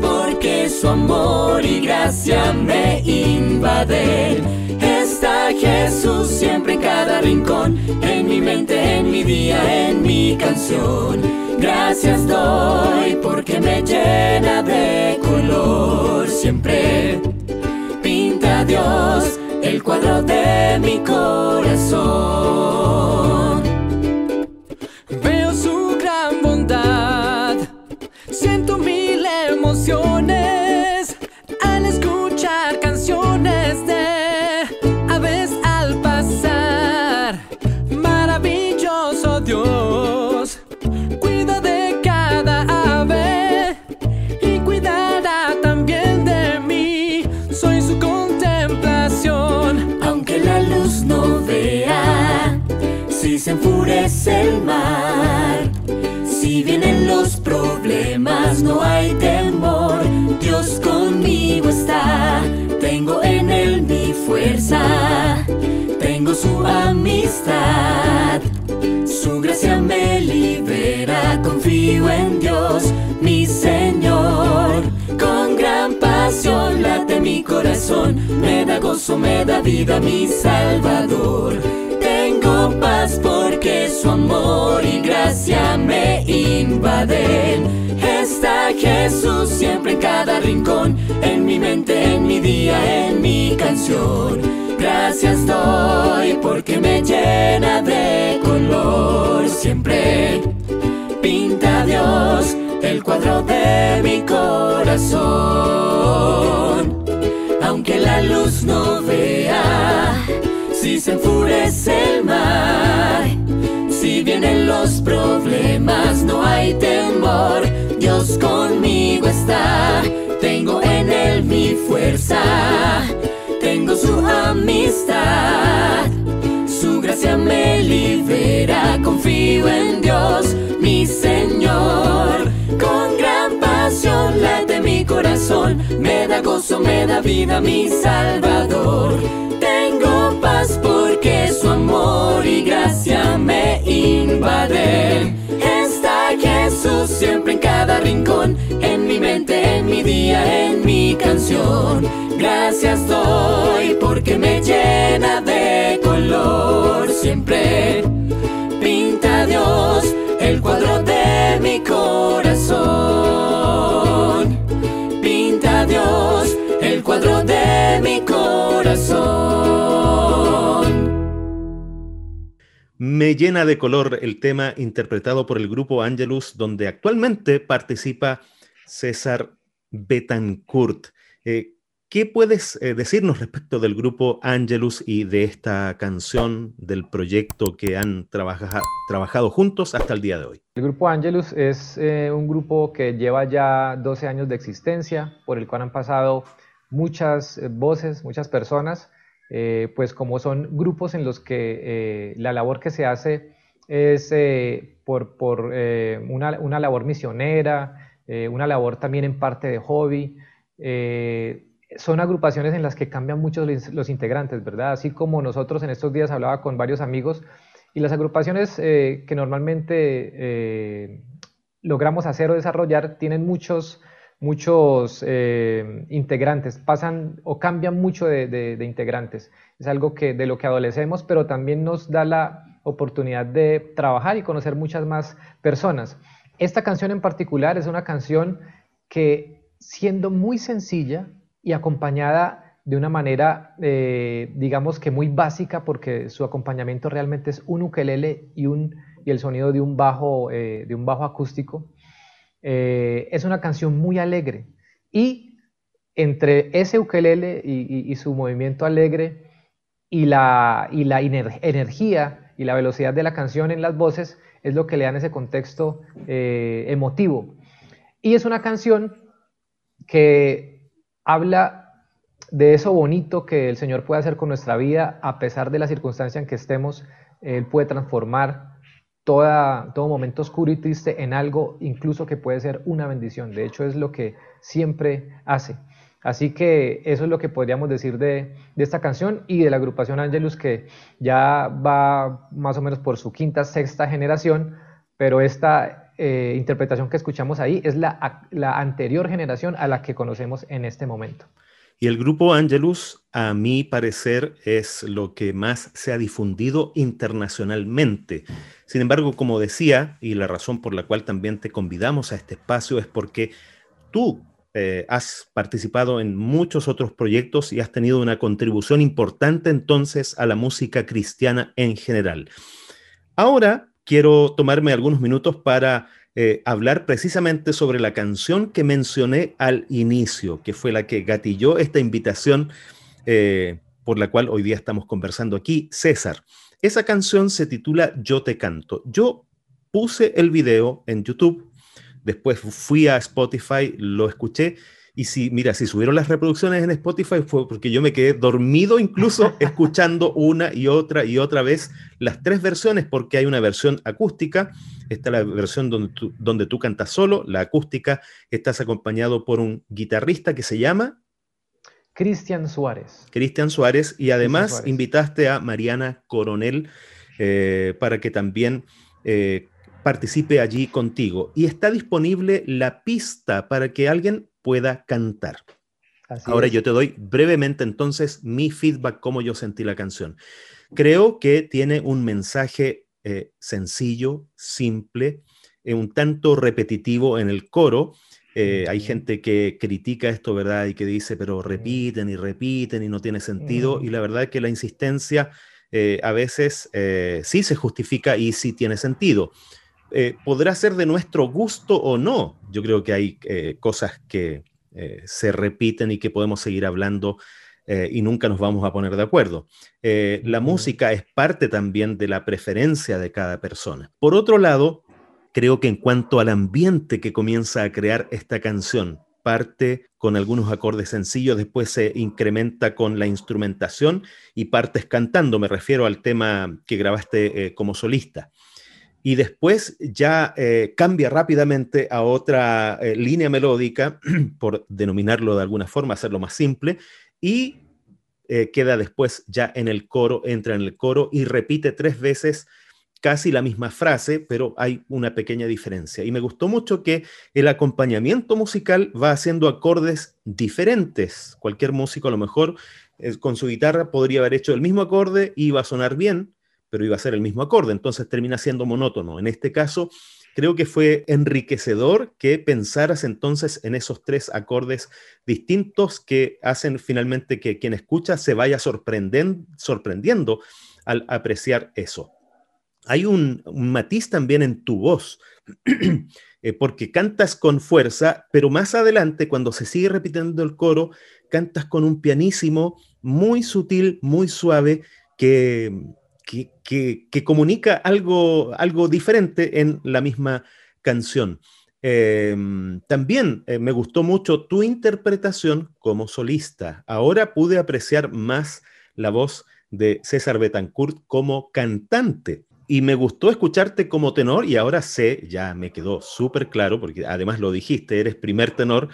Porque su amor y gracia me invaden. Está Jesús siempre en cada rincón, en mi mente, en mi día, en mi canción. Gracias doy porque me llena de color. Siempre pinta Dios el cuadro de mi corazón. Su gracia me libera, confío en Dios, mi Señor, con gran pasión late mi corazón, me da gozo, me da vida, mi Salvador. Tengo paz porque su amor y gracia me invaden. Está Jesús siempre en cada rincón, en mi mente, en mi día, en mi canción. Gracias doy porque me llena de color siempre pinta Dios el cuadro de mi corazón. Aunque la luz no vea, si se enfurece el mar, si vienen los problemas, no hay temor. Dios conmigo está, tengo en él mi fuerza, su amistad. Su gracia me libera, confío en Dios, mi Señor. Con gran pasión late mi corazón, me da gozo, me da vida, mi Salvador. Tengo paz porque su amor y gracia me invaden. Está Jesús siempre en cada rincón, mi canción. Gracias doy porque me llena de color siempre. Pinta Dios el cuadro de mi corazón. Pinta Dios el cuadro de mi corazón. Me llena de color el tema interpretado por el grupo Angelus, donde actualmente participa César Betancourt. Eh, ¿Qué puedes eh, decirnos respecto del grupo Angelus y de esta canción, del proyecto que han trabaja- trabajado juntos hasta el día de hoy? El grupo Angelus es eh, un grupo que lleva ya 12 años de existencia, por el cual han pasado muchas voces, muchas personas, pues como son grupos en los que la labor que se hace es por, una labor misionera, eh, una labor también en parte de hobby. eh, son agrupaciones en las que cambian mucho los, integrantes, ¿verdad? Así como nosotros en estos días hablaba con varios amigos y las agrupaciones eh, que normalmente eh, logramos hacer o desarrollar tienen muchos, muchos eh, integrantes, pasan o cambian mucho de, de- de integrantes. Es algo que, de lo que adolecemos, pero también nos da la oportunidad de trabajar y conocer muchas más personas. Esta canción en particular es una canción que, siendo muy sencilla y acompañada de una manera, eh, digamos que muy básica, porque su acompañamiento realmente es un ukelele y, el sonido de un bajo, eh, de un bajo acústico, eh, es una canción muy alegre. Y entre ese ukelele y, su movimiento alegre y la, energía y la velocidad de la canción en las voces es lo que le dan ese contexto eh, emotivo. Y es una canción que habla de eso bonito que el Señor puede hacer con nuestra vida a pesar de la circunstancia en que estemos. Él puede transformar toda, todo momento oscuro y triste en algo incluso que puede ser una bendición. De hecho, es lo que siempre hace. Así que eso es lo que podríamos decir de, esta canción y de la agrupación Angelus que ya va más o menos por su quinta, sexta generación, pero esta eh, interpretación que escuchamos ahí es la, la anterior generación a la que conocemos en este momento. Y el grupo Angelus, a mi parecer, es lo que más se ha difundido internacionalmente. Sin embargo, como decía, y la razón por la cual también te convidamos a este espacio es porque tú eh, has participado en muchos otros proyectos y has tenido una contribución importante entonces a la música cristiana en general. Ahora quiero tomarme algunos minutos para eh, hablar precisamente sobre la canción que mencioné al inicio, que fue la que gatilló esta invitación eh, por la cual hoy día estamos conversando aquí, César. Esa canción se titula Yo te canto. Yo puse el video en YouTube Después fui a Spotify, lo escuché. Y si, mira, si subieron las reproducciones en Spotify fue porque yo me quedé dormido incluso escuchando una y otra y otra vez las tres versiones, porque hay una versión acústica, está la versión donde tú, donde tú cantas solo, la acústica, estás acompañado por un guitarrista que se llama... Cristian Suárez. Cristian Suárez, y además invitaste a Mariana Coronel eh, para que también eh, participe allí contigo. Y está disponible la pista para que alguien pueda cantar. Ahora yo te doy brevemente entonces mi feedback, cómo yo sentí la canción. Creo que tiene un mensaje eh, sencillo, simple, eh, un tanto repetitivo en el coro. Eh, hay gente que critica esto, ¿verdad? Y que dice, pero repiten y repiten y no tiene sentido. Y la verdad es que la insistencia a veces sí se justifica y sí tiene sentido. Eh, podrá ser de nuestro gusto o no. Yo creo que hay eh, cosas que eh, se repiten y que podemos seguir hablando y nunca nos vamos a poner de acuerdo. la música es parte también de la preferencia de cada persona. Por otro lado, creo que en cuanto al ambiente que comienza a crear esta canción, parte con algunos acordes sencillos, después se incrementa con la instrumentación y partes cantando, me refiero al tema que grabaste como solista y después ya eh, cambia rápidamente a otra eh, línea melódica, por denominarlo de alguna forma, hacerlo más simple, y eh, queda después ya en el coro, entra en el coro y repite tres veces casi la misma frase, pero hay una pequeña diferencia. Y me gustó mucho que el acompañamiento musical va haciendo acordes diferentes. Cualquier músico a lo mejor con su guitarra podría haber hecho el mismo acorde y iba a sonar bien, pero iba a ser el mismo acorde, entonces termina siendo monótono. En este caso, creo que fue enriquecedor que pensaras entonces en esos tres acordes distintos que hacen finalmente que quien escucha se vaya sorprendiendo al apreciar eso. Hay un, matiz también en tu voz, eh, porque cantas con fuerza, pero más adelante, cuando se sigue repitiendo el coro, cantas con un pianísimo muy sutil, muy suave, que, que, comunica algo, algo diferente en la misma canción. Em, también eh, me gustó mucho tu interpretación como solista. Ahora pude apreciar más la voz de César Betancourt como cantante. Y me gustó escucharte como tenor y ahora sé, ya me quedó súper claro, porque además lo dijiste, eres primer tenor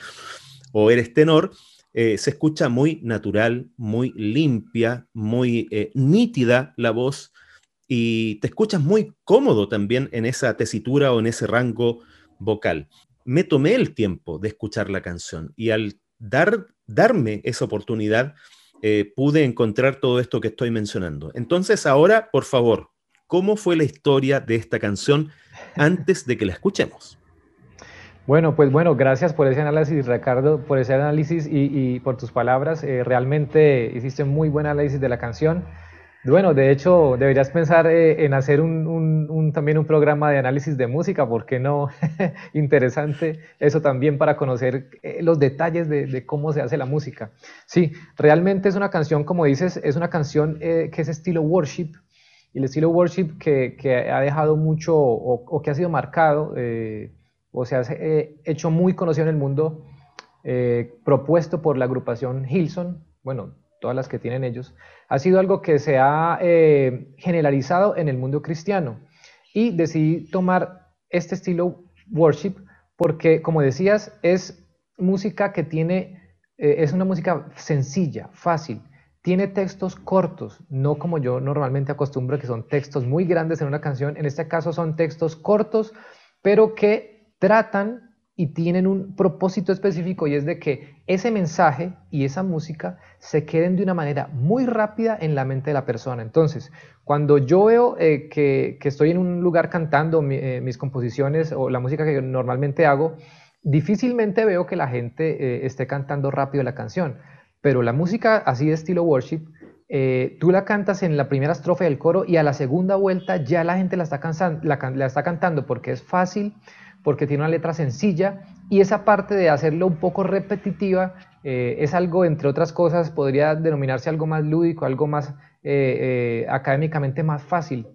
o eres tenor, eh, se escucha muy natural, muy limpia, muy eh, nítida la voz y te escuchas muy cómodo también en esa tesitura o en ese rango vocal. Me tomé el tiempo de escuchar la canción y al dar, darme esa oportunidad eh, pude encontrar todo esto que estoy mencionando. Entonces ahora, por favor, ¿cómo fue la historia de esta canción antes de que la escuchemos? Bueno, pues bueno, gracias por ese análisis, Ricardo, por ese análisis y, por tus palabras. Eh, realmente hiciste muy buen análisis de la canción. Bueno, de hecho, deberías pensar eh, en hacer un, también un programa de análisis de música, ¿por qué no? Interesante eso también para conocer eh, los detalles de, cómo se hace la música. Sí, realmente es una canción, como dices, es una canción que es estilo worship, y el estilo worship que, ha dejado mucho o, o que ha sido marcado o se ha hecho muy conocido en el mundo eh, propuesto por la agrupación Hilson, bueno, todas las que tienen ellos, ha sido algo que se ha eh, generalizado en el mundo cristiano. Y decidí tomar este estilo worship porque, como decías, es música que tiene, eh, es una música sencilla, fácil, tiene textos cortos, no como yo normalmente acostumbro, que son textos muy grandes en una canción. En este caso son textos cortos, pero que tratan y tienen un propósito específico y es de que ese mensaje y esa música se queden de una manera muy rápida en la mente de la persona. Entonces, cuando yo veo eh, que, estoy en un lugar cantando eh, mis composiciones o la música que normalmente hago, difícilmente veo que la gente eh, esté cantando rápido la canción pero la música así de estilo worship, eh, tú la cantas en la primera estrofa del coro y a la segunda vuelta ya la gente la está, la, está cantando porque es fácil, porque tiene una letra sencilla y esa parte de hacerlo un poco repetitiva eh, es algo, entre otras cosas, podría denominarse algo más lúdico, algo más eh, académicamente más fácil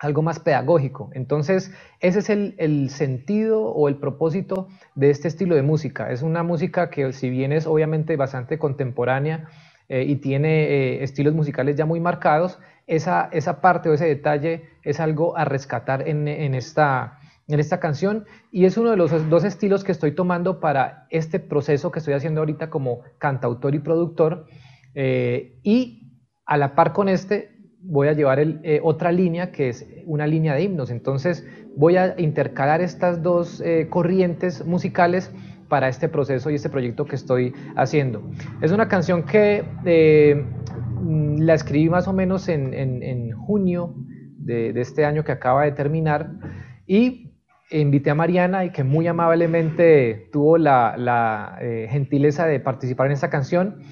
algo más pedagógico. Entonces, ese es el, sentido o el propósito de este estilo de música. Es una música que si bien es obviamente bastante contemporánea eh, y tiene eh, estilos musicales ya muy marcados, esa, esa, parte o ese detalle es algo a rescatar en, esta, en esta canción y es uno de los dos estilos que estoy tomando para este proceso que estoy haciendo ahorita como cantautor y productor. Eh, y a la par con este, voy a llevar eh, otra línea que es una línea de himnos. Entonces voy a intercalar estas dos eh, corrientes musicales para este proceso y este proyecto que estoy haciendo. Es una canción que eh, mm, la escribí más o menos en, junio de, este año que acaba de terminar y invité a Mariana y que muy amablemente tuvo la, la gentileza de participar en esta canción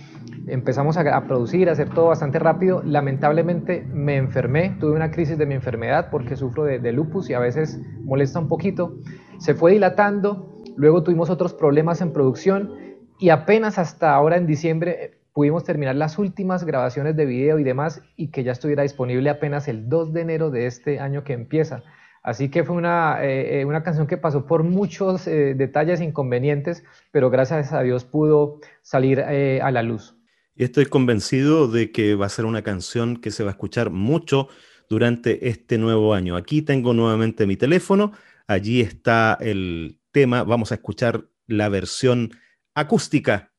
empezamos a, producir, a hacer todo bastante rápido. Lamentablemente me enfermé, tuve una crisis de mi enfermedad porque sufro de, lupus y a veces molesta un poquito. Se fue dilatando, luego tuvimos otros problemas en producción y apenas hasta ahora en diciembre eh, pudimos terminar las últimas grabaciones de video y demás y que ya estuviera disponible apenas el 2 de enero de este año que empieza. Así que fue una, eh, eh, una canción que pasó por muchos detalles inconvenientes, pero gracias a Dios pudo salir a la luz. Y estoy convencido de que va a ser una canción que se va a escuchar mucho durante este nuevo año. Aquí tengo nuevamente mi teléfono, allí está el tema, vamos a escuchar la versión acústica.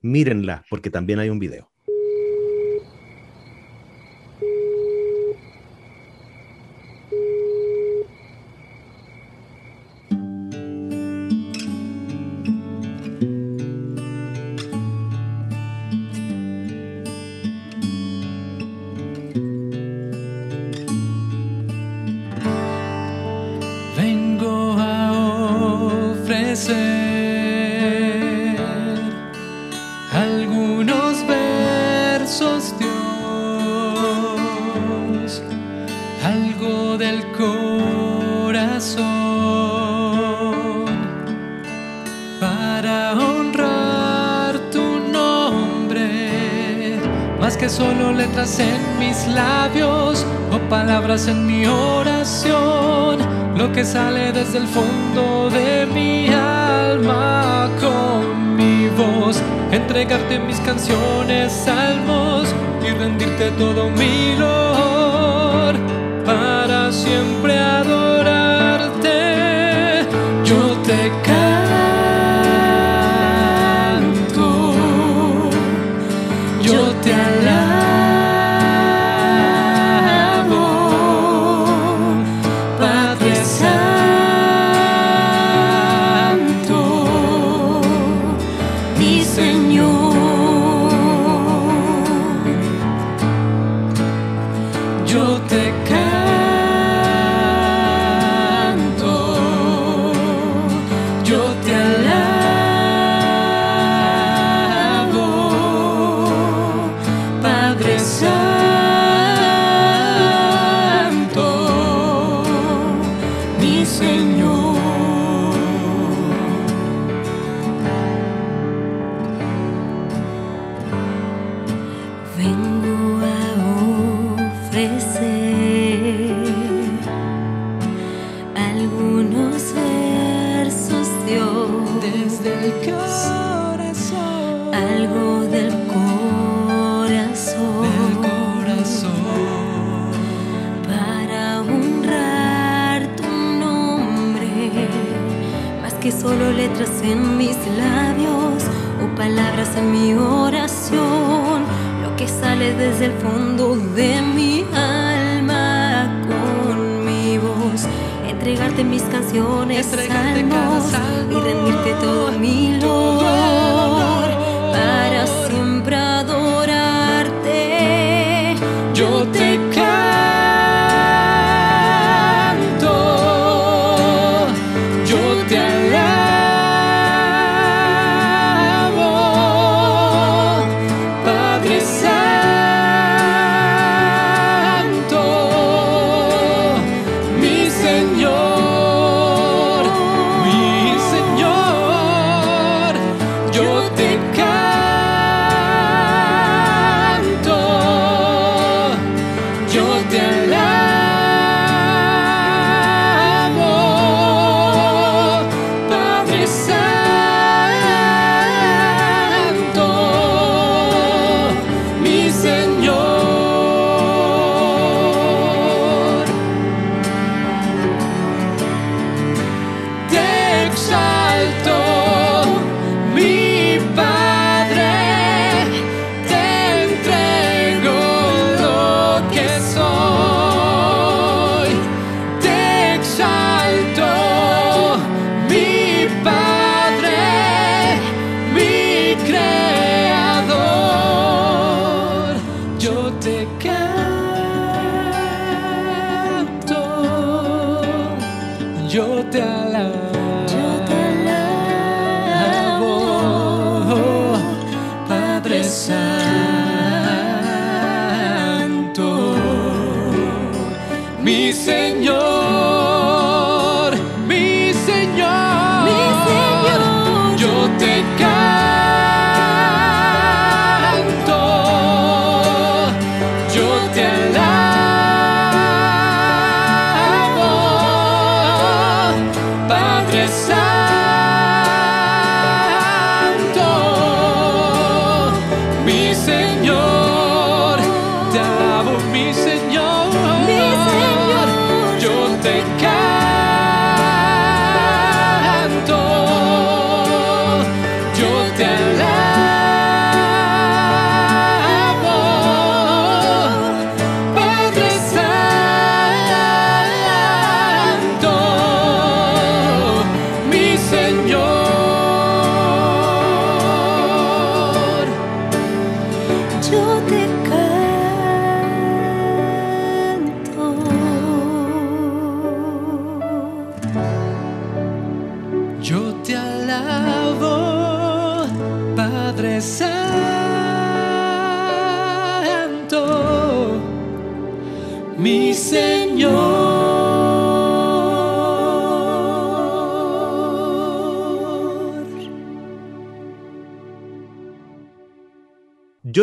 Mírenla, porque también hay un video. En mis labios o palabras en mi oración, lo que sale desde el fondo de mi alma con mi voz, entregarte mis canciones, salmos y rendirte todo mi lor para siempre adorarte.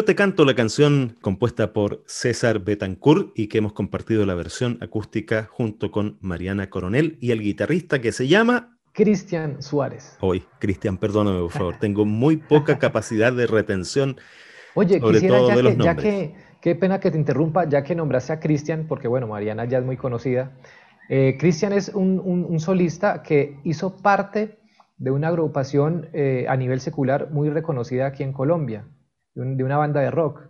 Yo te canto la canción compuesta por César Betancourt y que hemos compartido la versión acústica junto con Mariana Coronel y el guitarrista que se llama Cristian Suárez. hoy. Cristian, perdóname por favor, tengo muy poca capacidad de retención. Oye, Sobre quisiera, todo ya, de los que, ya nombres. que, qué pena que te interrumpa, ya que nombraste a Cristian, porque bueno, Mariana ya es muy conocida. Eh, Cristian es un, un- un solista que hizo parte de una agrupación eh, a nivel secular muy reconocida aquí en Colombia, de una banda de rock.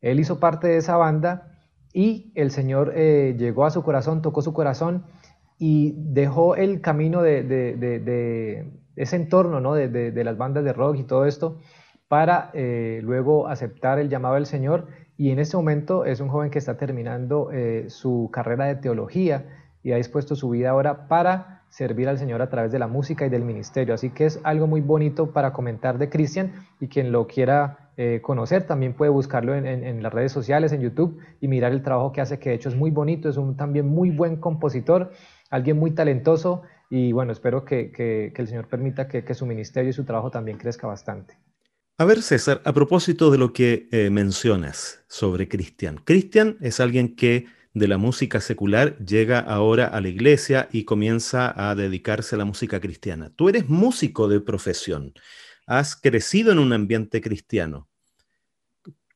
Él hizo parte de esa banda y el Señor eh, llegó a su corazón, tocó su corazón y dejó el camino de, de- de- ese entorno, ¿no? de las bandas de rock y todo esto para eh, luego aceptar el llamado del Señor y en este momento es un joven que está terminando eh, su carrera de teología y ha dispuesto su vida ahora para servir al Señor a través de la música y del ministerio. Así que es algo muy bonito para comentar de Cristian y quien lo quiera eh, conocer también puede buscarlo en, las redes sociales, en YouTube y mirar el trabajo que hace, que de hecho es muy bonito, es un también muy buen compositor, alguien muy talentoso y bueno, espero que, el Señor permita que, que su ministerio y su trabajo también crezca bastante. A ver, César, a propósito de lo que eh, mencionas sobre Cristian. Cristian es alguien que de la música secular llega ahora a la iglesia y comienza a dedicarse a la música cristiana. Tú eres músico de profesión, has crecido en un ambiente cristiano.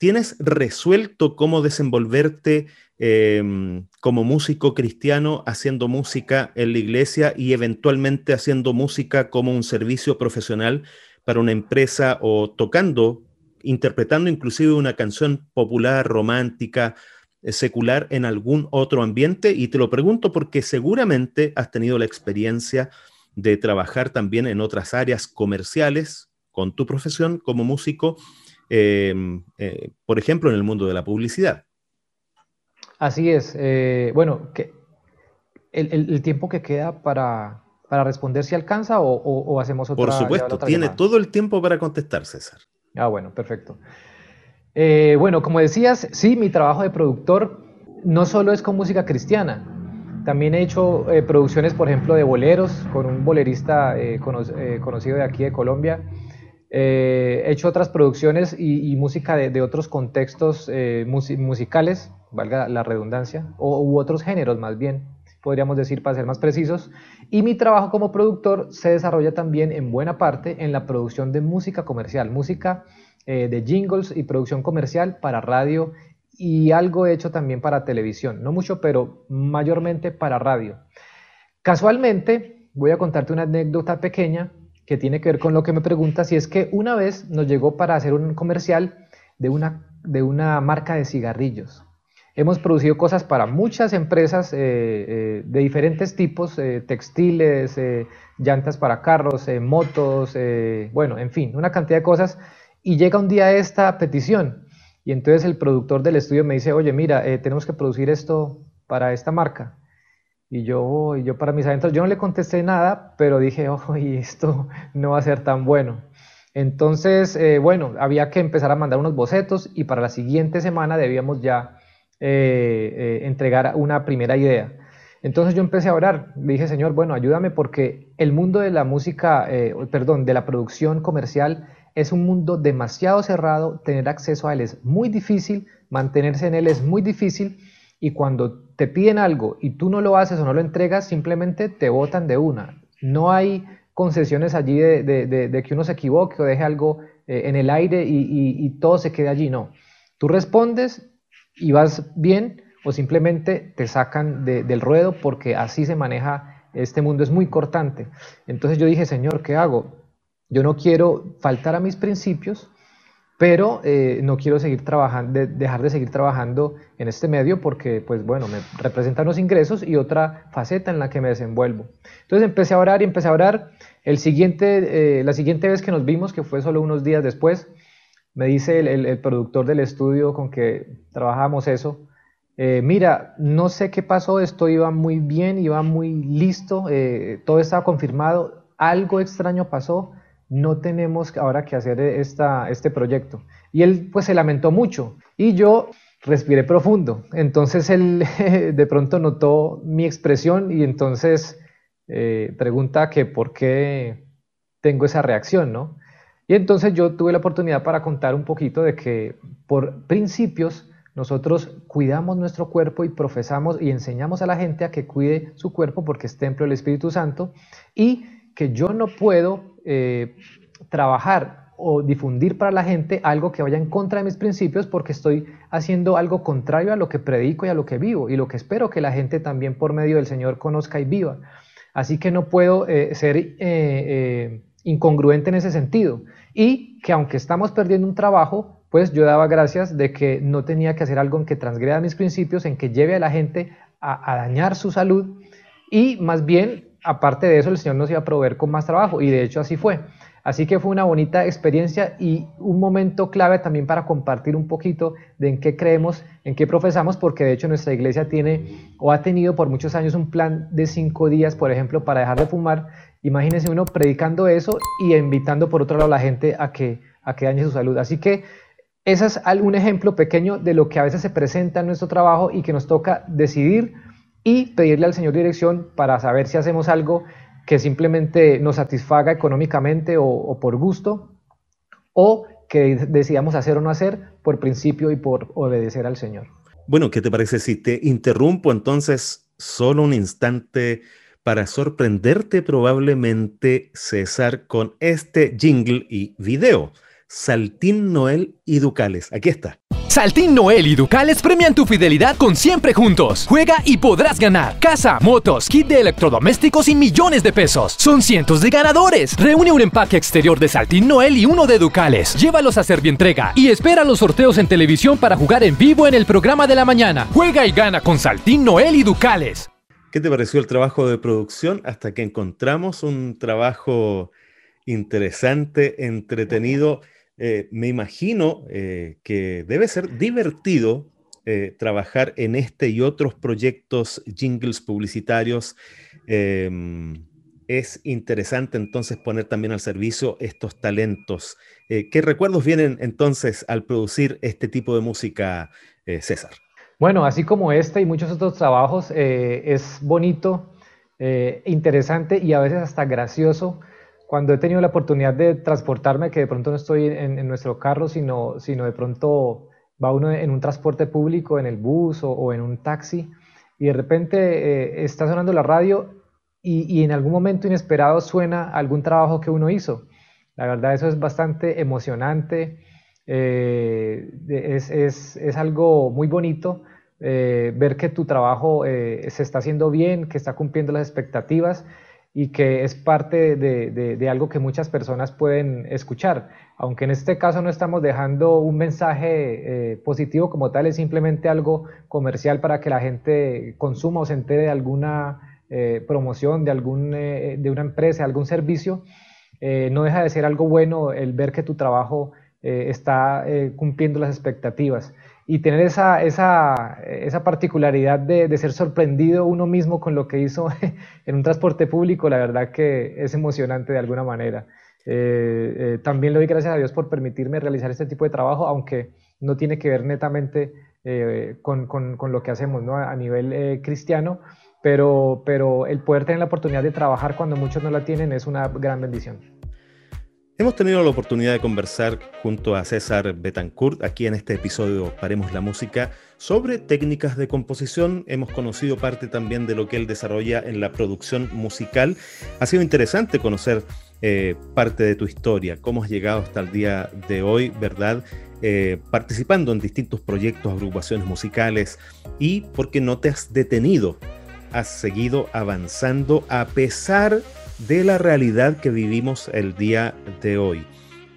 ¿tienes resuelto cómo desenvolverte em, como músico cristiano haciendo música en la iglesia y eventualmente haciendo música como un servicio profesional para una empresa o tocando, interpretando inclusive una canción popular, romántica, secular en algún otro ambiente? Y te lo pregunto porque seguramente has tenido la experiencia de trabajar también en otras áreas comerciales con tu profesión como músico, em, eh, por ejemplo, en el mundo de la publicidad. Así es. Eh, bueno, que el, tiempo que queda para, responder si alcanza o, hacemos otra Por supuesto, tiene todo el tiempo para contestar, César. Ah, bueno, perfecto. Eh, bueno, como decías, sí, mi trabajo de productor no solo es con música cristiana, también he hecho eh, producciones, por ejemplo, de boleros con un bolerista eh, conocido de aquí de Colombia. he hecho otras producciones y, música de, otros contextos musicales, valga la redundancia, o, otros géneros más bien, podríamos decir para ser más precisos. Y mi trabajo como productor se desarrolla también en buena parte en la producción de música comercial, música eh, de jingles y producción comercial para radio y algo hecho también para televisión. No mucho, pero mayormente para radio. Casualmente, voy a contarte una anécdota pequeña que tiene que ver con lo que me preguntas, y es que una vez nos llegó para hacer un comercial de una, de una marca de cigarrillos. Hemos producido cosas para muchas empresas eh, eh, de diferentes tipos, textiles, llantas para carros, motos, bueno, en fin, una cantidad de cosas y llega un día esta petición y entonces el productor del estudio me dice, oye, mira, eh, tenemos que producir esto para esta marca. Y yo, y yo para mis adentros, yo no le contesté nada, pero dije, ojo, y esto no va a ser tan bueno. Entonces, eh, bueno, había que empezar a mandar unos bocetos y para la siguiente semana debíamos ya eh, entregar una primera idea. Entonces yo empecé a orar, dije, Señor, bueno, ayúdame porque el mundo de la música, perdón, de la producción comercial es un mundo demasiado cerrado, tener acceso a él es muy difícil, mantenerse en él es muy difícil y cuando te piden algo y tú no lo haces o no lo entregas, simplemente te botan de una. No hay concesiones allí de, que uno se equivoque o deje algo eh, en el aire y, todo se quede allí, no. Tú respondes y vas bien o simplemente te sacan del ruedo porque así se maneja este mundo, es muy cortante. Entonces yo dije, Señor, ¿qué hago? Yo no quiero faltar a mis principios, pero eh, no quiero seguir trabajando, dejar de seguir trabajando en este medio porque, pues bueno, me representan los ingresos y otra faceta en la que me desenvuelvo. Entonces empecé a orar y empecé a orar. El siguiente, eh, la siguiente vez que nos vimos, que fue solo unos días después, me dice el, productor del estudio con que trabajábamos eso, eh, mira, no sé qué pasó, esto iba muy bien, iba muy listo, todo estaba confirmado, algo extraño pasó, no tenemos ahora que hacer esta, este proyecto. Y él pues se lamentó mucho y yo respiré profundo. Entonces él de pronto notó mi expresión y entonces eh, pregunta que por qué tengo esa reacción, ¿no? Y entonces yo tuve la oportunidad para contar un poquito de que por principios nosotros cuidamos nuestro cuerpo y profesamos y enseñamos a la gente a que cuide su cuerpo porque es templo del Espíritu Santo y que yo no puedo eh, trabajar o difundir para la gente algo que vaya en contra de mis principios porque estoy haciendo algo contrario a lo que predico y a lo que vivo y lo que espero que la gente también por medio del Señor conozca y viva. Así que no puedo eh, ser eh, incongruente en ese sentido. Y que aunque estamos perdiendo un trabajo, pues yo daba gracias de que no tenía que hacer algo en que transgreda mis principios, en que lleve a la gente a dañar su salud y más bien aparte de eso, el Señor nos iba a proveer con más trabajo y de hecho así fue. Así que fue una bonita experiencia y un momento clave también para compartir un poquito de en qué creemos, en qué profesamos, porque de hecho nuestra iglesia tiene o ha tenido por muchos años un plan de cinco días, por ejemplo, para dejar de fumar. Imagínense uno predicando eso y invitando por otro lado a la gente a que, a que dañe su salud. Así que ese es un ejemplo pequeño de lo que a veces se presenta en nuestro trabajo y que nos toca decidir y pedirle al Señor dirección para saber si hacemos algo que simplemente nos satisfaga económicamente o, por gusto, o que decidamos hacer o no hacer por principio y por obedecer al Señor. Bueno, ¿qué te parece si te interrumpo entonces solo un instante para sorprenderte probablemente, César, con este jingle y video? Saltín Noel y Ducales. Aquí está. Saltín Noel y Ducales premian tu fidelidad con Siempre Juntos. Juega y podrás ganar casa, motos, kit de electrodomésticos y millones de pesos. Son cientos de ganadores. Reúne un empaque exterior de Saltín Noel y uno de Ducales. Llévalos a Servientrega y espera los sorteos en televisión para jugar en vivo en el programa de la mañana. Juega y gana con Saltín Noel y Ducales. ¿Qué te pareció el trabajo de producción hasta que encontramos un trabajo interesante, entretenido? Eh, me imagino eh, que debe ser divertido eh, trabajar en este y otros proyectos, jingles publicitarios. Em, es interesante entonces poner también al servicio estos talentos. ¿Qué recuerdos vienen entonces al producir este tipo de música, César? Bueno, así como este y muchos otros trabajos, es bonito, interesante y a veces hasta gracioso cuando he tenido la oportunidad de transportarme, que de pronto no estoy en, nuestro carro, sino, sino de pronto va uno en un transporte público, en el bus o, en un taxi, y de repente eh, está sonando la radio y, en algún momento inesperado suena algún trabajo que uno hizo. La verdad, eso es bastante emocionante, eh, es, es, es, algo muy bonito. Eh, ver que tu trabajo se está haciendo bien, que está cumpliendo las expectativas y que es parte de, algo que muchas personas pueden escuchar. Aunque en este caso no estamos dejando un mensaje eh, positivo como tal, es simplemente algo comercial para que la gente consuma o se entere de alguna eh, promoción de, algún, eh, de una empresa, algún servicio. no deja de ser algo bueno el ver que tu trabajo está cumpliendo las expectativas y tener esa, esa, esa particularidad de, de, ser sorprendido uno mismo con lo que hizo en un transporte público, la verdad que es emocionante de alguna manera. Eh, eh, también le doy gracias a Dios por permitirme realizar este tipo de trabajo, aunque no tiene que ver netamente eh, con, con, con, lo que hacemos ¿no? a nivel cristiano, pero, pero el poder tener la oportunidad de trabajar cuando muchos no la tienen es una gran bendición. Hemos tenido la oportunidad de conversar junto a César Betancourt aquí en este episodio Paremos la Música sobre técnicas de composición. Hemos conocido parte también de lo que él desarrolla en la producción musical. Ha sido interesante conocer eh, parte de tu historia, cómo has llegado hasta el día de hoy, ¿verdad? Eh, participando en distintos proyectos, agrupaciones musicales y porque no te has detenido, has seguido avanzando a pesar de de la realidad que vivimos el día de hoy.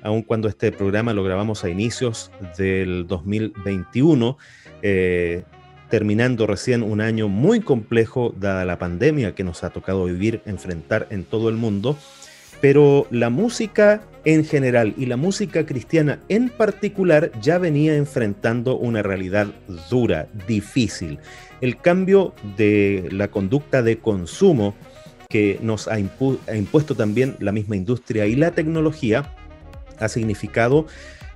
Aun cuando este programa lo grabamos a inicios del 2021, eh, terminando recién un año muy complejo dada la pandemia que nos ha tocado vivir, enfrentar en todo el mundo, pero la música en general y la música cristiana en particular ya venía enfrentando una realidad dura, difícil. El cambio de la conducta de consumo que nos ha, impuesto también la misma industria y la tecnología, ha significado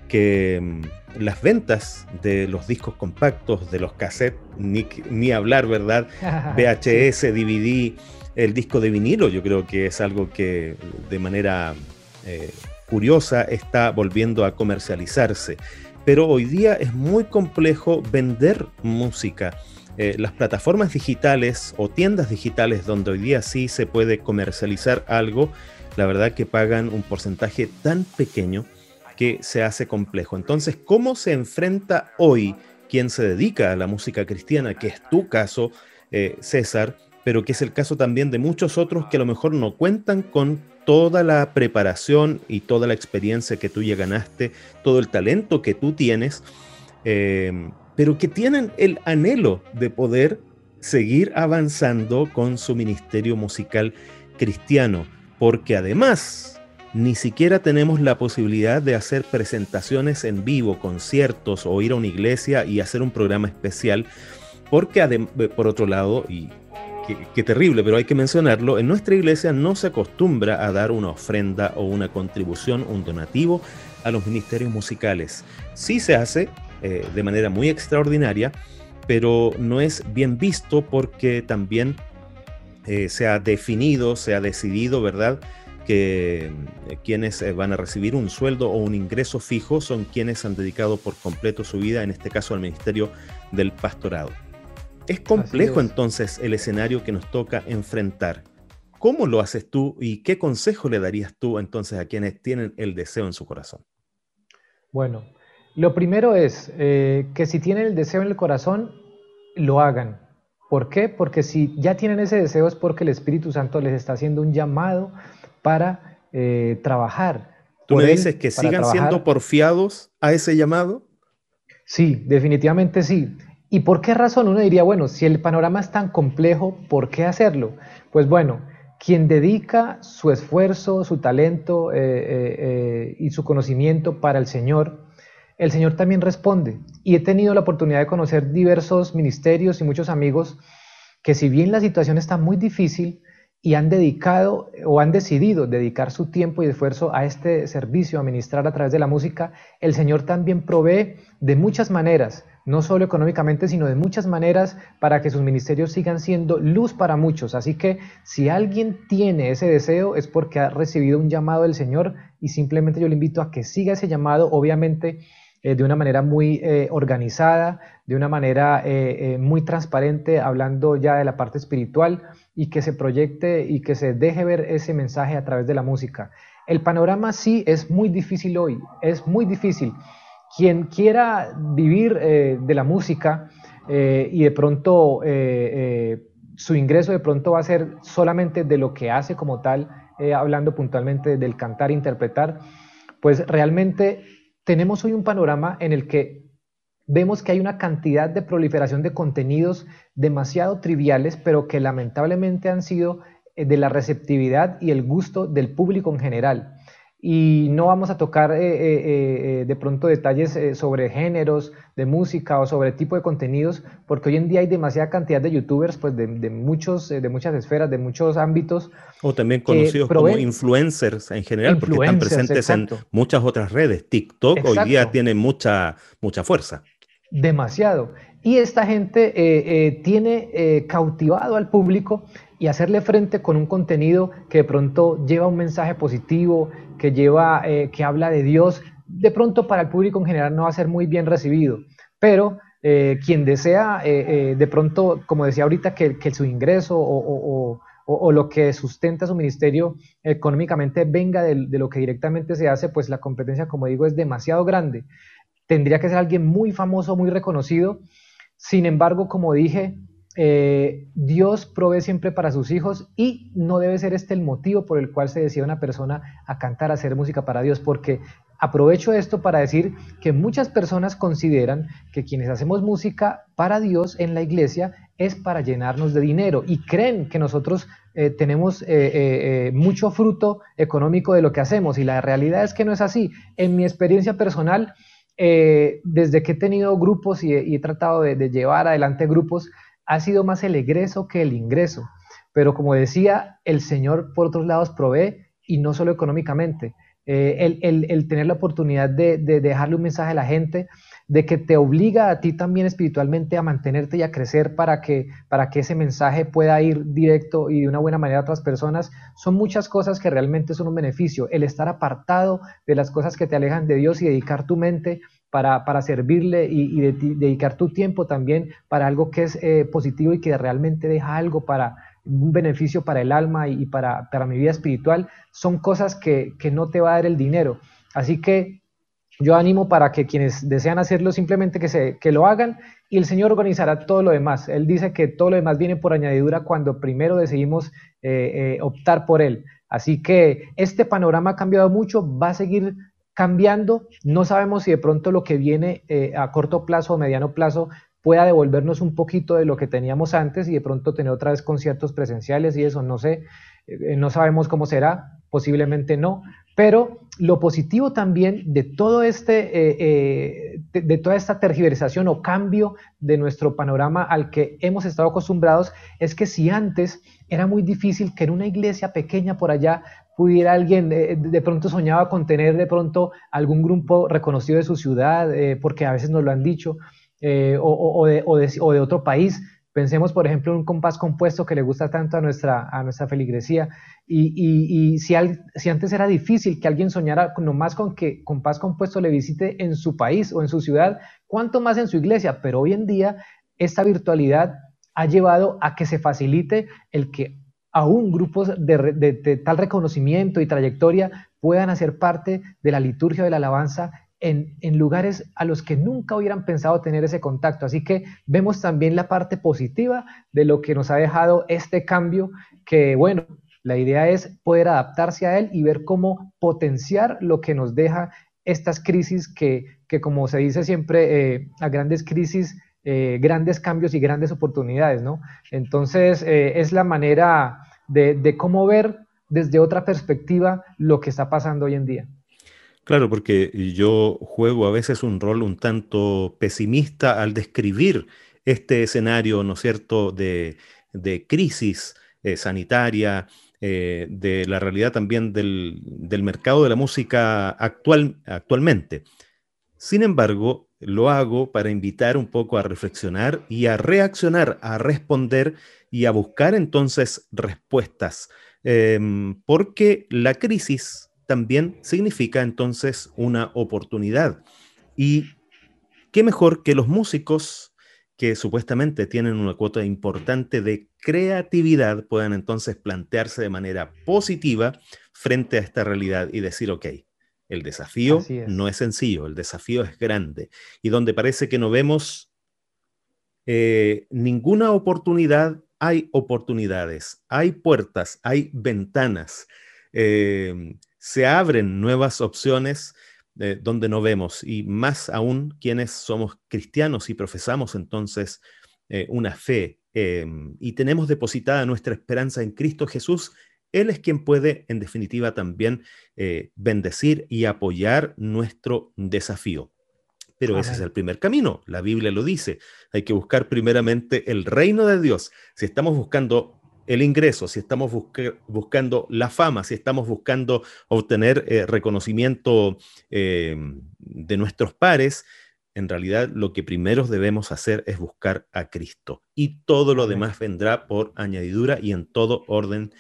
que mm, las ventas de los discos compactos, de los cassettes, ni, hablar, ¿verdad? VHS, DVD, el disco de vinilo, yo creo que es algo que de manera eh, curiosa está volviendo a comercializarse. Pero hoy día es muy complejo vender música eh, las plataformas digitales o tiendas digitales donde hoy día sí se puede comercializar algo, la verdad que pagan un porcentaje tan pequeño que se hace complejo. Entonces, ¿cómo se enfrenta hoy quien se dedica a la música cristiana, que es tu caso, eh, César, pero que es el caso también de muchos otros que a lo mejor no cuentan con toda la preparación y toda la experiencia que tú ya ganaste, todo el talento que tú tienes, eh, pero que tienen el anhelo de poder seguir avanzando con su ministerio musical cristiano, porque además ni siquiera tenemos la posibilidad de hacer presentaciones en vivo, conciertos o ir a una iglesia y hacer un programa especial, porque eh, por otro lado, y qué, terrible, pero hay que mencionarlo, en nuestra iglesia no se acostumbra a dar una ofrenda o una contribución, un donativo a los ministerios musicales. Sí se hace eh, de manera muy extraordinaria, pero no es bien visto porque también eh, se ha definido, se ha decidido, ¿verdad? que eh, quienes van a recibir un sueldo o un ingreso fijo son quienes han dedicado por completo su vida, en este caso al Ministerio del Pastorado. Es complejo entonces el escenario que nos toca enfrentar. ¿Cómo lo haces tú y qué consejo le darías tú entonces a quienes tienen el deseo en su corazón? Bueno, lo primero es eh, que si tienen el deseo en el corazón, lo hagan. ¿Por qué? Porque si ya tienen ese deseo es porque el Espíritu Santo les está haciendo un llamado para eh, trabajar. ¿Tú me dices que sigan siendo porfiados a ese llamado? Sí, definitivamente sí. ¿Y por qué razón uno diría, bueno, si el panorama es tan complejo, ¿por qué hacerlo? Pues bueno, quien dedica su esfuerzo, su talento eh, y su conocimiento para el Señor, el Señor también responde. Y he tenido la oportunidad de conocer diversos ministerios y muchos amigos que si bien la situación está muy difícil y han dedicado o han decidido dedicar su tiempo y esfuerzo a este servicio, a ministrar a través de la música, el Señor también provee de muchas maneras, no solo económicamente, sino de muchas maneras para que sus ministerios sigan siendo luz para muchos. Así que si alguien tiene ese deseo es porque ha recibido un llamado del Señor y simplemente yo le invito a que siga ese llamado, obviamente eh, de una manera muy eh, organizada, de una manera eh, muy transparente, hablando ya de la parte espiritual y que se proyecte y que se deje ver ese mensaje a través de la música. El panorama sí es muy difícil hoy, es muy difícil. Quien quiera vivir de la música y de pronto su ingreso de pronto va a ser solamente de lo que hace como tal, hablando puntualmente del cantar, interpretar, pues realmente tenemos hoy un panorama en el que vemos que hay una cantidad de proliferación de contenidos demasiado triviales, pero que lamentablemente han sido eh, de la receptividad y el gusto del público en general y no vamos a tocar eh, eh, eh, de pronto detalles sobre géneros de música o sobre tipo de contenidos, porque hoy en día hay demasiada cantidad de youtubers pues de, muchos, de muchas esferas, de muchos ámbitos. O también conocidos como influencers en general, porque están presentes en muchas otras redes. TikTok hoy día tiene mucha, mucha fuerza. Demasiado. Y esta gente tiene cautivado al público y hacerle frente con un contenido que de pronto lleva un mensaje positivo, que lleva, eh, que habla de Dios, de pronto para el público en general no va a ser muy bien recibido, pero eh, quien desea eh, de pronto, como decía ahorita, que, su ingreso o, lo que sustenta su ministerio económicamente venga de, lo que directamente se hace, pues la competencia, como digo, es demasiado grande. Tendría que ser alguien muy famoso, muy reconocido. Sin embargo, como dije, eh, Dios provee siempre para sus hijos y no debe ser este el motivo por el cual se decide una persona a cantar, a hacer música para Dios, porque aprovecho esto para decir que muchas personas consideran que quienes hacemos música para Dios en la iglesia es para llenarnos de dinero y creen que nosotros eh, tenemos eh, mucho fruto económico de lo que hacemos y la realidad es que no es así. En mi experiencia personal, desde que he tenido grupos y he, tratado de llevar adelante grupos, ha sido más el egreso que el ingreso. Pero como decía, el Señor por otros lados provee y no solo económicamente. Eh, el, tener la oportunidad de, dejarle un mensaje a la gente, de que te obliga a ti también espiritualmente a mantenerte y a crecer para que, para que ese mensaje pueda ir directo y de una buena manera a otras personas, son muchas cosas que realmente son un beneficio. El estar apartado de las cosas que te alejan de Dios y dedicar tu mente para, servirle y, dedicar tu tiempo también para algo que es eh, positivo y que realmente deja algo para un beneficio para el alma y, para, mi vida espiritual, son cosas que, no te va a dar el dinero. Así que yo animo para que quienes desean hacerlo simplemente que lo hagan y el Señor organizará todo lo demás. Él dice que todo lo demás viene por añadidura cuando primero decidimos eh, eh, optar por Él. Así que este panorama ha cambiado mucho, va a seguir cambiando. No sabemos si de pronto lo que viene eh, a corto plazo o mediano plazo pueda devolvernos un poquito de lo que teníamos antes y de pronto tener otra vez conciertos presenciales y eso, no sé, eh, no sabemos cómo será, posiblemente no, pero lo positivo también de todo este, eh, de, toda esta tergiversación o cambio de nuestro panorama al que hemos estado acostumbrados es que si antes era muy difícil que en una iglesia pequeña por allá pudiera alguien, eh, de pronto soñaba con tener de pronto algún grupo reconocido de su ciudad, eh, porque a veces nos lo han dicho, eh, o, de, otro país. Pensemos, por ejemplo, en un compás compuesto que le gusta tanto a nuestra, a nuestra feligresía. Y, si, si, antes era difícil que alguien soñara nomás con que compás compuesto le visite en su país o en su ciudad, ¿cuánto más en su iglesia? Pero hoy en día esta virtualidad ha llevado a que se facilite el que aún grupos de, tal reconocimiento y trayectoria puedan hacer parte de la liturgia de la alabanza en, en, lugares a los que nunca hubieran pensado tener ese contacto. Así que vemos también la parte positiva de lo que nos ha dejado este cambio, que bueno, la idea es poder adaptarse a él y ver cómo potenciar lo que nos deja estas crisis que, que como se dice siempre, eh, a grandes crisis, eh, grandes cambios y grandes oportunidades, ¿no? Entonces, eh, es la manera de, cómo ver desde otra perspectiva lo que está pasando hoy en día. Claro, porque yo juego a veces un rol un tanto pesimista al describir este escenario, ¿no es cierto?, de, crisis sanitaria, eh, de la realidad también del, mercado de la música actual, actualmente. Sin embargo, lo hago para invitar un poco a reflexionar y a reaccionar, a responder y a buscar entonces respuestas, em, porque la crisis también significa entonces una oportunidad. Y qué mejor que los músicos que supuestamente tienen una cuota importante de creatividad puedan entonces plantearse de manera positiva frente a esta realidad y decir, ok, el desafío no es sencillo, el desafío es grande. Y donde parece que no vemos eh, ninguna oportunidad, hay oportunidades, hay puertas, hay ventanas, eh, se abren nuevas opciones donde no vemos, y más aún quienes somos cristianos y profesamos entonces eh, una fe em, y tenemos depositada nuestra esperanza en Cristo Jesús, Él es quien puede, en definitiva, también eh, bendecir y apoyar nuestro desafío. Pero ese es el primer camino, la Biblia lo dice. Hay que buscar primeramente el reino de Dios. Si estamos buscando el ingreso, si estamos buscando la fama, si estamos buscando obtener eh, reconocimiento eh, de nuestros pares, en realidad lo que primero debemos hacer es buscar a Cristo y todo lo demás vendrá por añadidura y en todo orden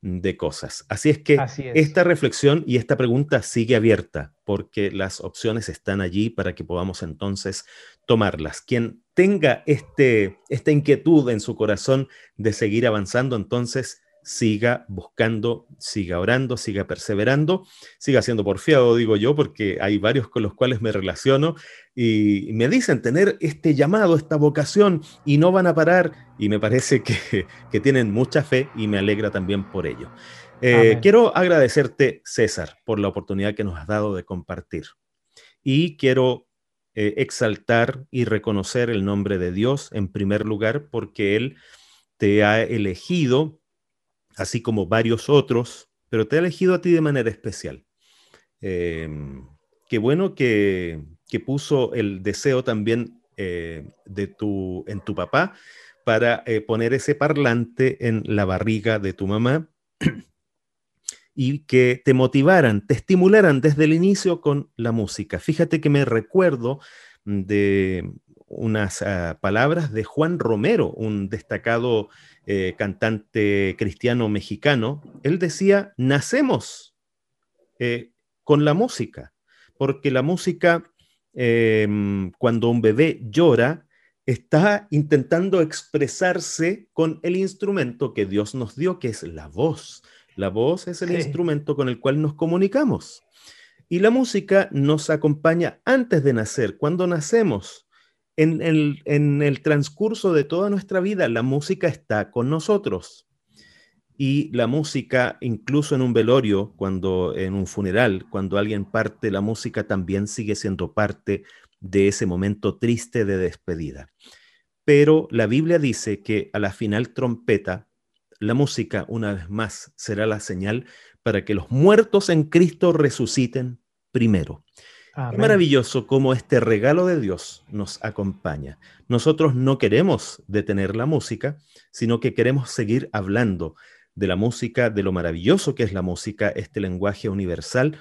de cosas. Así es que esta reflexión y esta pregunta sigue abierta porque las opciones están allí para que podamos entonces tomarlas. Quien tenga este, esta inquietud en su corazón de seguir avanzando, entonces siga buscando, siga orando, siga perseverando, siga siendo porfiado, digo yo, porque hay varios con los cuales me relaciono y me dicen tener este llamado, esta vocación y no van a parar y me parece que, que tienen mucha fe y me alegra también por ello. Eh, quiero agradecerte, César, por la oportunidad que nos has dado de compartir y quiero eh, exaltar y reconocer el nombre de Dios en primer lugar porque Él te ha elegido así como varios otros, pero te ha elegido a ti de manera especial. Em, qué bueno que, puso el deseo también eh, de tu, en tu papá para eh, poner ese parlante en la barriga de tu mamá y que te motivaran, te estimularan desde el inicio con la música. Fíjate que me recuerdo de unas ah, palabras de Juan Romero, un destacado eh, cantante cristiano mexicano, él decía, nacemos eh, con la música, porque la música, em, cuando un bebé llora, está intentando expresarse con el instrumento que Dios nos dio, que es la voz. La voz es el instrumento con el cual nos comunicamos. Y la música nos acompaña antes de nacer, cuando nacemos en el, transcurso de toda nuestra vida, la música está con nosotros. Y la música, incluso en un velorio, cuando en un funeral, cuando alguien parte, la música también sigue siendo parte de ese momento triste de despedida. Pero la Biblia dice que a la final trompeta, la música, una vez más, será la señal para que los muertos en Cristo resuciten primero. Es maravilloso cómo este regalo de Dios nos acompaña. Nosotros no queremos detener la música, sino que queremos seguir hablando de la música, de lo maravilloso que es la música, este lenguaje universal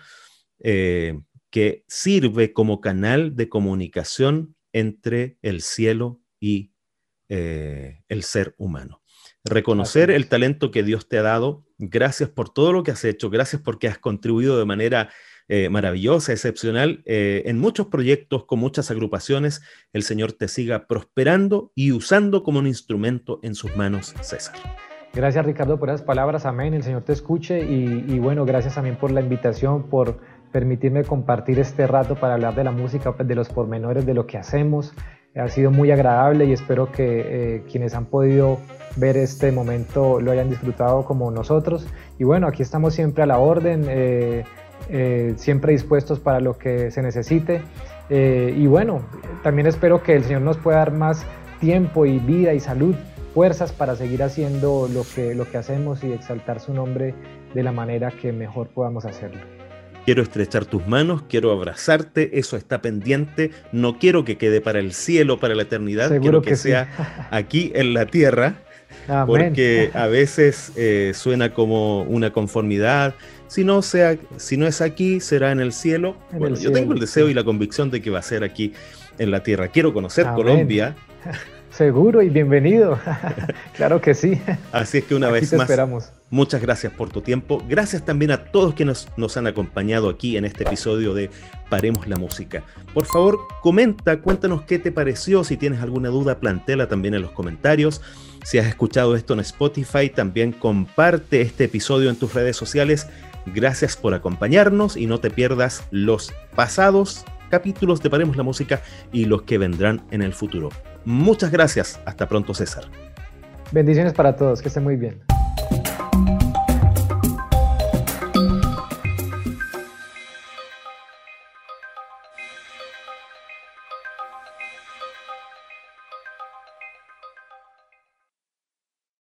eh, que sirve como canal de comunicación entre el cielo y eh, el ser humano. Reconocer el talento que Dios te ha dado, gracias por todo lo que has hecho, gracias porque has contribuido de manera eh, maravillosa, excepcional, eh, en muchos proyectos, con muchas agrupaciones, el Señor te siga prosperando y usando como un instrumento en sus manos, César. Gracias Ricardo por esas palabras, amén, el Señor te escuche y, bueno, gracias también por la invitación, por permitirme compartir este rato para hablar de la música, de los pormenores de lo que hacemos. Ha sido muy agradable y espero que eh, quienes han podido ver este momento lo hayan disfrutado como nosotros. Y bueno, aquí estamos siempre a la orden, eh, eh, siempre dispuestos para lo que se necesite. y bueno, también espero que el Señor nos pueda dar más tiempo y vida y salud, fuerzas para seguir haciendo lo que, lo que hacemos y exaltar su nombre de la manera que mejor podamos hacerlo. Quiero estrechar tus manos, quiero abrazarte, eso está pendiente, no quiero que quede para el cielo, para la eternidad, quiero que, sea aquí en la tierra, porque a veces eh, suena como una conformidad, si no, sea, si no es aquí, será en el cielo. bueno, yo tengo el deseo y la convicción de que va a ser aquí en la tierra. Quiero conocer Colombia. Seguro y bienvenido. claro que sí. Así es que una vez más, esperamos. muchas gracias por tu tiempo. Gracias también a todos que nos, nos, han acompañado aquí en este episodio de Paremos la Música. Por favor, comenta, cuéntanos qué te pareció. Si tienes alguna duda, plantela también en los comentarios. Si has escuchado esto en Spotify, también comparte este episodio en tus redes sociales. Gracias por acompañarnos y no te pierdas los pasados capítulos de Paremos la Música y los que vendrán en el futuro. Muchas gracias. Hasta pronto, César. Bendiciones para todos. Que estén muy bien.